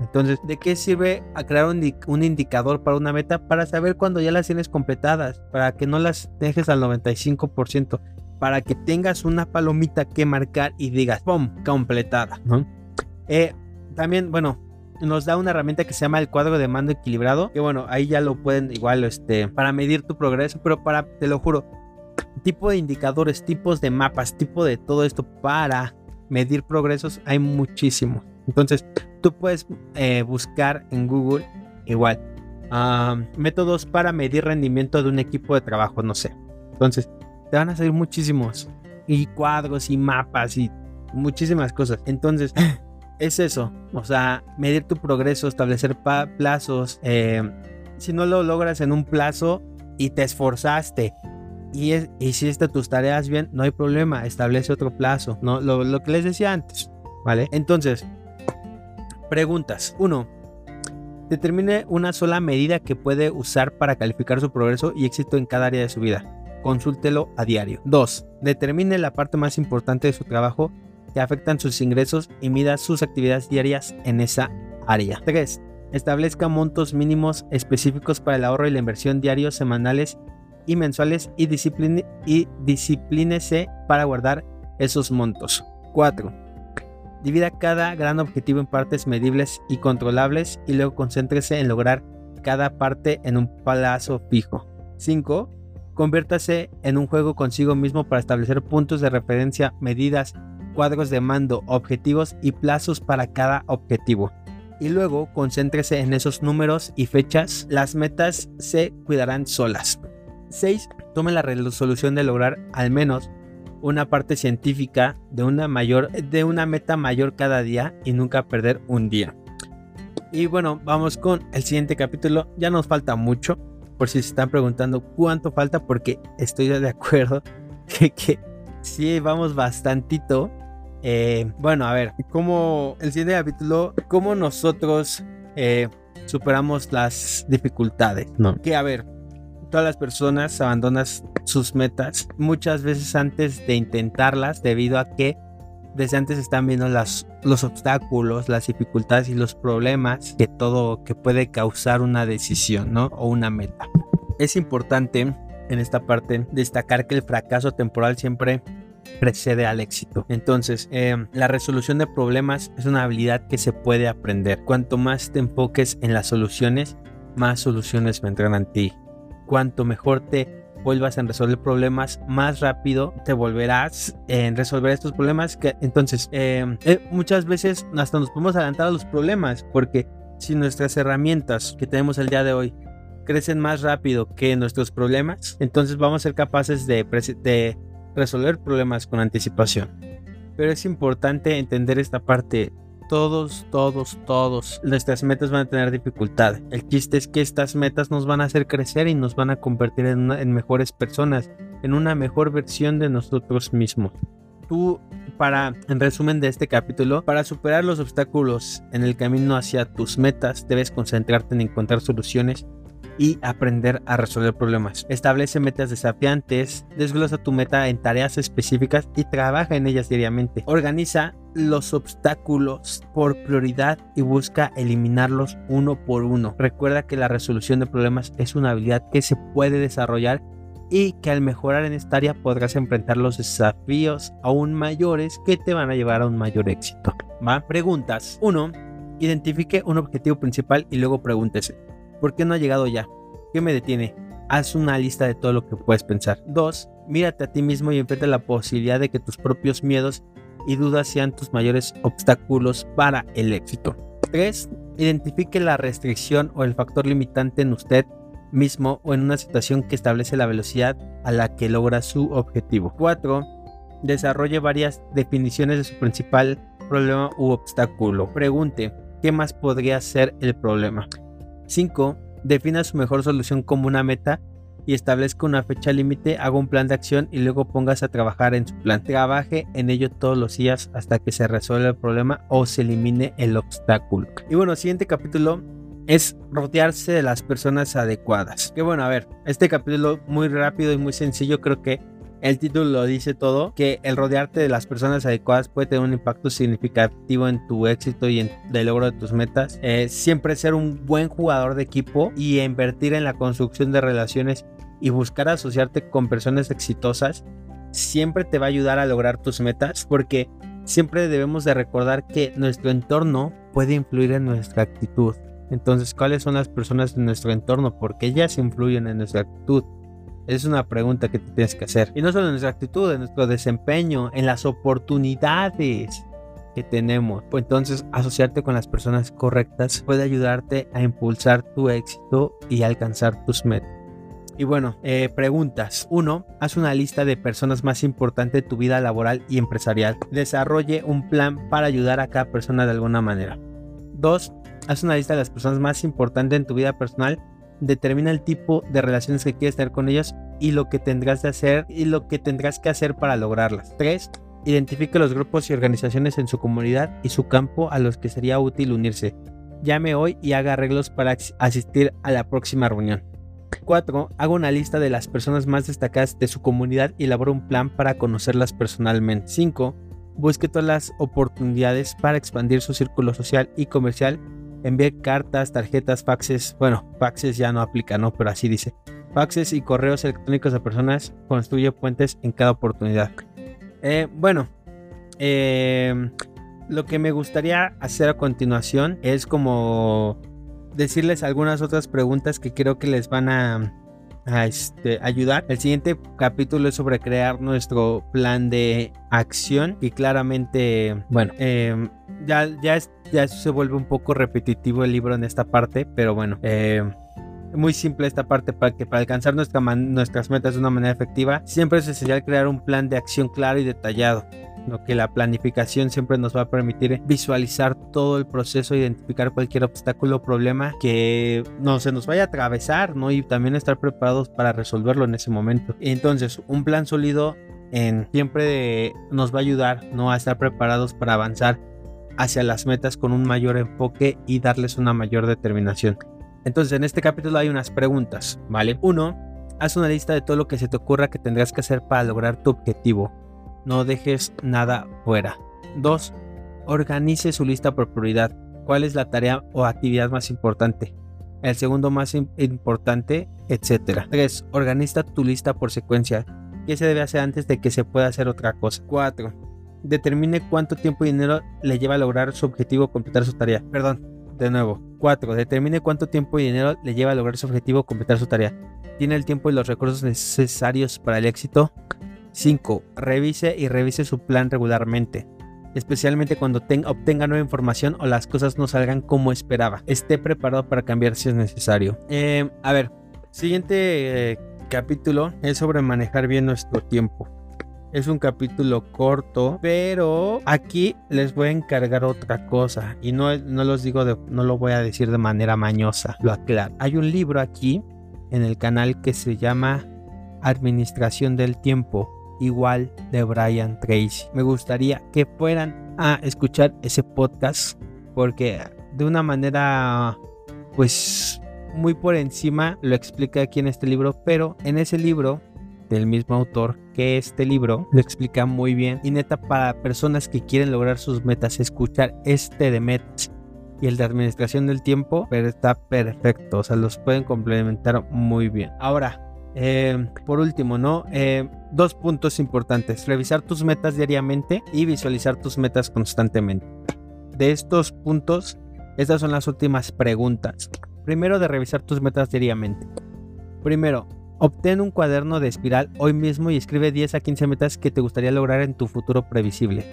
Entonces, ¿de qué sirve crear un, indicador para una meta? Para saber cuándo ya las tienes completadas, para que no las dejes al 95%, para que tengas una palomita que marcar y digas, ¡pum!, completada, ¿no? Eh, también, bueno, nos da una herramienta que se llama el cuadro de mando equilibrado, que bueno, ahí ya lo pueden igual, este, para medir tu progreso, pero para, te lo juro, tipo de indicadores, tipos de mapas, tipo de todo esto para medir progresos, hay muchísimos. Entonces, tú puedes eh, buscar en Google igual métodos para medir rendimiento de un equipo de trabajo, no sé. Entonces, te van a salir muchísimos. Y cuadros y mapas y muchísimas cosas. Entonces, es eso. O sea, medir tu progreso, establecer plazos. Eh, si no lo logras en un plazo y te esforzaste y, hiciste tus tareas bien, no hay problema. Establece otro plazo. ¿no? Lo, lo que les decía antes. ¿Vale? Entonces, Preguntas. 1. Determine una sola medida que puede usar para calificar su progreso y éxito en cada área de su vida. Consúltelo a diario. 2. Determine la parte más importante de su trabajo que afectan sus ingresos y mida sus actividades diarias en esa área. 3. Establezca montos mínimos específicos para el ahorro y la inversión diarios, semanales y mensuales y, discipline, y disciplínese para guardar esos montos. 4. Divida cada gran objetivo en partes medibles y controlables y luego concéntrese en lograr cada parte en un plazo fijo. 5. Conviértase en un juego consigo mismo para establecer puntos de referencia, medidas, cuadros de mando, objetivos y plazos para cada objetivo. Y luego concéntrese en esos números y fechas. Las metas se cuidarán solas. 6. Tome la resolución de lograr al menos una parte científica de una mayor de una meta mayor cada día y nunca perder un día. Y bueno, vamos con el siguiente capítulo. Ya nos falta mucho, por si se están preguntando cuánto falta, porque estoy de acuerdo que, que sí vamos bastantito. Eh, bueno, a ver, como el siguiente capítulo, cómo nosotros eh, superamos las dificultades. No. Que a ver, todas las personas abandonan sus metas muchas veces antes de intentarlas debido a que desde antes están viendo las, los obstáculos, las dificultades y los problemas que todo que puede causar una decisión, ¿no? O una meta. Es importante en esta parte destacar que el fracaso temporal siempre precede al éxito. Entonces, eh, la resolución de problemas es una habilidad que se puede aprender. Cuanto más te enfoques en las soluciones, más soluciones vendrán a ti cuanto mejor te vuelvas a resolver problemas más rápido, te volverás en resolver estos problemas. Que, entonces, eh, eh, muchas veces hasta nos podemos adelantar a los problemas, porque si nuestras herramientas que tenemos el día de hoy crecen más rápido que nuestros problemas, entonces vamos a ser capaces de, de resolver problemas con anticipación. Pero es importante entender esta parte todos, todos, todos nuestras metas van a tener dificultad. El chiste es que estas metas nos van a hacer crecer y nos van a convertir en, en mejores personas, en una mejor versión de nosotros mismos. Tú, para, en resumen de este capítulo, para superar los obstáculos en el camino hacia tus metas, debes concentrarte en encontrar soluciones y aprender a resolver problemas. Establece metas desafiantes, desglosa tu meta en tareas específicas y trabaja en ellas diariamente. Organiza los obstáculos por prioridad y busca eliminarlos uno por uno. Recuerda que la resolución de problemas es una habilidad que se puede desarrollar y que al mejorar en esta área podrás enfrentar los desafíos aún mayores que te van a llevar a un mayor éxito. ¿Va? Preguntas. 1. Identifique un objetivo principal y luego pregúntese, ¿por qué no ha llegado ya? ¿Qué me detiene? Haz una lista de todo lo que puedes pensar. 2. Mírate a ti mismo y enfrenta la posibilidad de que tus propios miedos y dudas sean tus mayores obstáculos para el éxito. 3. Identifique la restricción o el factor limitante en usted mismo o en una situación que establece la velocidad a la que logra su objetivo. 4. Desarrolle varias definiciones de su principal problema u obstáculo. Pregunte, ¿qué más podría ser el problema? 5. Defina su mejor solución como una meta y establezca una fecha límite, haga un plan de acción y luego pongas a trabajar en su plan. Trabaje en ello todos los días hasta que se resuelva el problema o se elimine el obstáculo. Y bueno, siguiente capítulo es rodearse de las personas adecuadas. Que bueno, a ver, este capítulo muy rápido y muy sencillo creo que el título lo dice todo, que el rodearte de las personas adecuadas puede tener un impacto significativo en tu éxito y en el logro de tus metas. Eh, siempre ser un buen jugador de equipo y invertir en la construcción de relaciones y buscar asociarte con personas exitosas siempre te va a ayudar a lograr tus metas porque siempre debemos de recordar que nuestro entorno puede influir en nuestra actitud. Entonces, ¿cuáles son las personas de nuestro entorno? Porque ellas influyen en nuestra actitud. Es una pregunta que tienes que hacer. Y no solo en nuestra actitud, en nuestro desempeño, en las oportunidades que tenemos. Pues entonces, asociarte con las personas correctas puede ayudarte a impulsar tu éxito y alcanzar tus metas. Y bueno, eh, preguntas. Uno, Haz una lista de personas más importantes de tu vida laboral y empresarial. Desarrolle un plan para ayudar a cada persona de alguna manera. 2. Haz una lista de las personas más importantes en tu vida personal determina el tipo de relaciones que quieres tener con ellos y lo que tendrás de hacer y lo que tendrás que hacer para lograrlas. 3. Identifique los grupos y organizaciones en su comunidad y su campo a los que sería útil unirse. Llame hoy y haga arreglos para asistir a la próxima reunión. 4. Haga una lista de las personas más destacadas de su comunidad y elabore un plan para conocerlas personalmente. 5. Busque todas las oportunidades para expandir su círculo social y comercial envíe cartas, tarjetas, faxes, bueno, faxes ya no aplica, ¿no? Pero así dice. Faxes y correos electrónicos a personas, construye puentes en cada oportunidad. Eh, bueno, eh, lo que me gustaría hacer a continuación es como decirles algunas otras preguntas que creo que les van a, este, ayudar. El siguiente capítulo es sobre crear nuestro plan de acción y claramente, bueno, eh, ya, ya, ya se vuelve un poco repetitivo el libro en esta parte, pero bueno, eh, muy simple esta parte para que para alcanzar nuestra nuestras metas de una manera efectiva, siempre es esencial crear un plan de acción claro y detallado. Lo que la planificación siempre nos va a permitir visualizar todo el proceso, identificar cualquier obstáculo o problema que no se nos vaya a atravesar, ¿no? Y también estar preparados para resolverlo en ese momento. Entonces, un plan sólido siempre nos va a ayudar, ¿no? A estar preparados para avanzar hacia las metas con un mayor enfoque y darles una mayor determinación. Entonces, en este capítulo hay unas preguntas, ¿vale? Uno, haz una lista de todo lo que se te ocurra que tendrás que hacer para lograr tu objetivo. No dejes nada fuera. Dos, organice su lista por prioridad. ¿Cuál es la tarea o actividad más importante? El segundo más importante, etcétera. 3. Organiza tu lista por secuencia. ¿Qué se debe hacer antes de que se pueda hacer otra cosa? 4 determine cuánto tiempo y dinero le lleva a lograr su objetivo o completar su tarea. Perdón, de nuevo. 4. Determine cuánto tiempo y dinero le lleva a lograr su objetivo o completar su tarea. ¿Tiene el tiempo y los recursos necesarios para el éxito? 5. Revise y revise su plan regularmente especialmente cuando obtenga nueva información o las cosas no salgan como esperaba. Esté preparado para cambiar si es necesario. Eh, a ver, siguiente eh, capítulo es sobre manejar bien nuestro tiempo. Es un capítulo corto, pero aquí les voy a encargar otra cosa y no, no los digo de, no lo voy a decir de manera mañosa, lo aclaro. Hay un libro aquí en el canal que se llama Administración del Tiempo, igual de Brian Tracy. Me gustaría que fueran a escuchar ese podcast porque de una manera pues muy por encima lo explica aquí en este libro, pero en ese libro del mismo autor que este libro lo explica muy bien y neta para personas que quieren lograr sus metas escuchar este de metas y el de administración del tiempo pero está perfecto o sea los pueden complementar muy bien ahora eh, por último no eh, dos puntos importantes revisar tus metas diariamente y visualizar tus metas constantemente de estos puntos estas son las últimas preguntas primero de revisar tus metas diariamente primero Obtén un cuaderno de espiral hoy mismo y escribe 10 a 15 metas que te gustaría lograr en tu futuro previsible.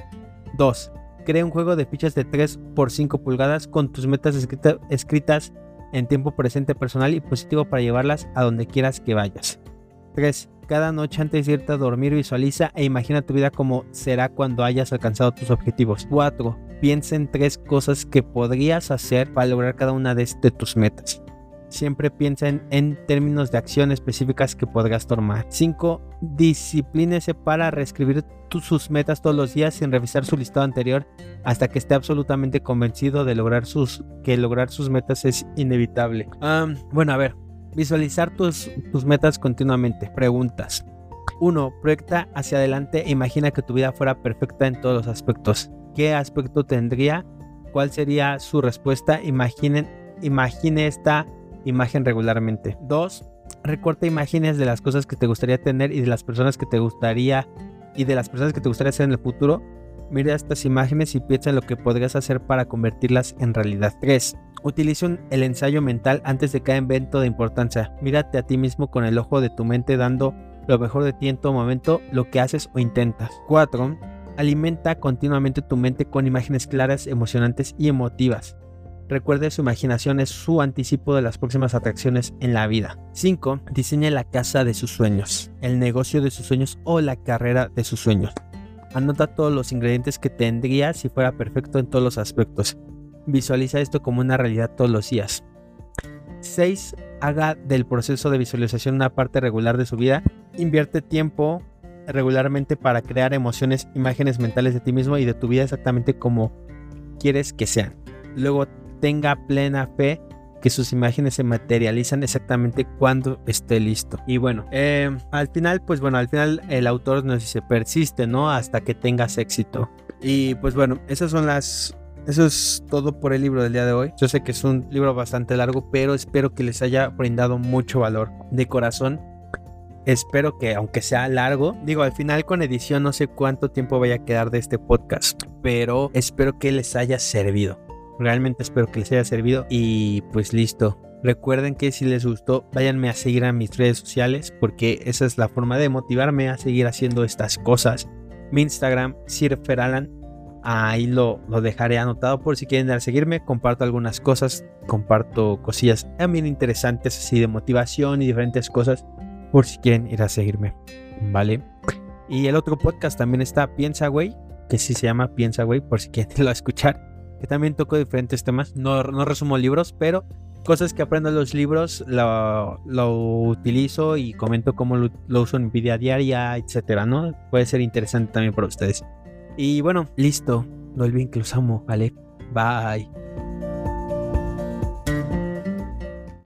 2. Crea un juego de fichas de 3 por 5 pulgadas con tus metas escritas en tiempo presente personal y positivo para llevarlas a donde quieras que vayas. 3. Cada noche antes de irte a dormir visualiza e imagina tu vida como será cuando hayas alcanzado tus objetivos. 4. Piensa en tres cosas que podrías hacer para lograr cada una de tus metas siempre piensen en términos de acción específicas que podrás tomar. 5. Disciplínese para reescribir sus metas todos los días sin revisar su listado anterior hasta que esté absolutamente convencido de lograr sus, que lograr sus metas es inevitable. bueno, a ver, visualizar tus, tus metas continuamente. Preguntas. 1. Proyecta hacia adelante e imagina que tu vida fuera perfecta en todos los aspectos. ¿Qué aspecto tendría? ¿Cuál sería su respuesta? Imaginen, imagine esta imagen regularmente. 2. Recorta imágenes de las cosas que te gustaría tener y de las personas que te gustaría y de las personas que te gustaría ser en el futuro. Mira estas imágenes y piensa en lo que podrías hacer para convertirlas en realidad. 3. Utiliza el ensayo mental antes de cada evento de importancia. Mírate a ti mismo con el ojo de tu mente dando lo mejor de ti en todo momento, lo que haces o intentas. 4. Alimenta continuamente tu mente con imágenes claras, emocionantes y emotivas. Recuerde, su imaginación es su anticipo de las próximas atracciones en la vida. 5. Diseñe la casa de sus sueños, el negocio de sus sueños o la carrera de sus sueños. Anota todos los ingredientes que tendría si fuera perfecto en todos los aspectos. Visualiza esto como una realidad todos los días. 6. Haga del proceso de visualización una parte regular de su vida. Invierte tiempo regularmente para crear emociones, imágenes mentales de ti mismo y de tu vida exactamente como quieres que sean. Luego tenga plena fe que sus imágenes se materializan exactamente cuando esté listo. Y bueno, eh, al final, pues bueno, al final el autor nos dice persiste, ¿no? Hasta que tengas éxito. Y pues bueno, esas son las... Eso es todo por el libro del día de hoy. Yo sé que es un libro bastante largo, pero espero que les haya brindado mucho valor de corazón. Espero que, aunque sea largo, digo, al final con edición no sé cuánto tiempo vaya a quedar de este podcast, pero espero que les haya servido. Realmente espero que les haya servido y pues listo. Recuerden que si les gustó, váyanme a seguir a mis redes sociales porque esa es la forma de motivarme a seguir haciendo estas cosas. Mi Instagram, Sirferalan, ahí lo, lo dejaré anotado por si quieren ir a seguirme. Comparto algunas cosas, comparto cosillas también interesantes así de motivación y diferentes cosas por si quieren ir a seguirme. ¿Vale? Y el otro podcast también está Piensa Güey, que sí se llama Piensa Güey, por si quieren a escuchar que también toco diferentes temas. No, no resumo libros, pero cosas que aprendo en los libros lo, lo utilizo y comento cómo lo, uso en mi vida diaria, etcétera, ¿no? Puede ser interesante también para ustedes. Y bueno, listo. No olviden que los amo, ¿vale? Bye.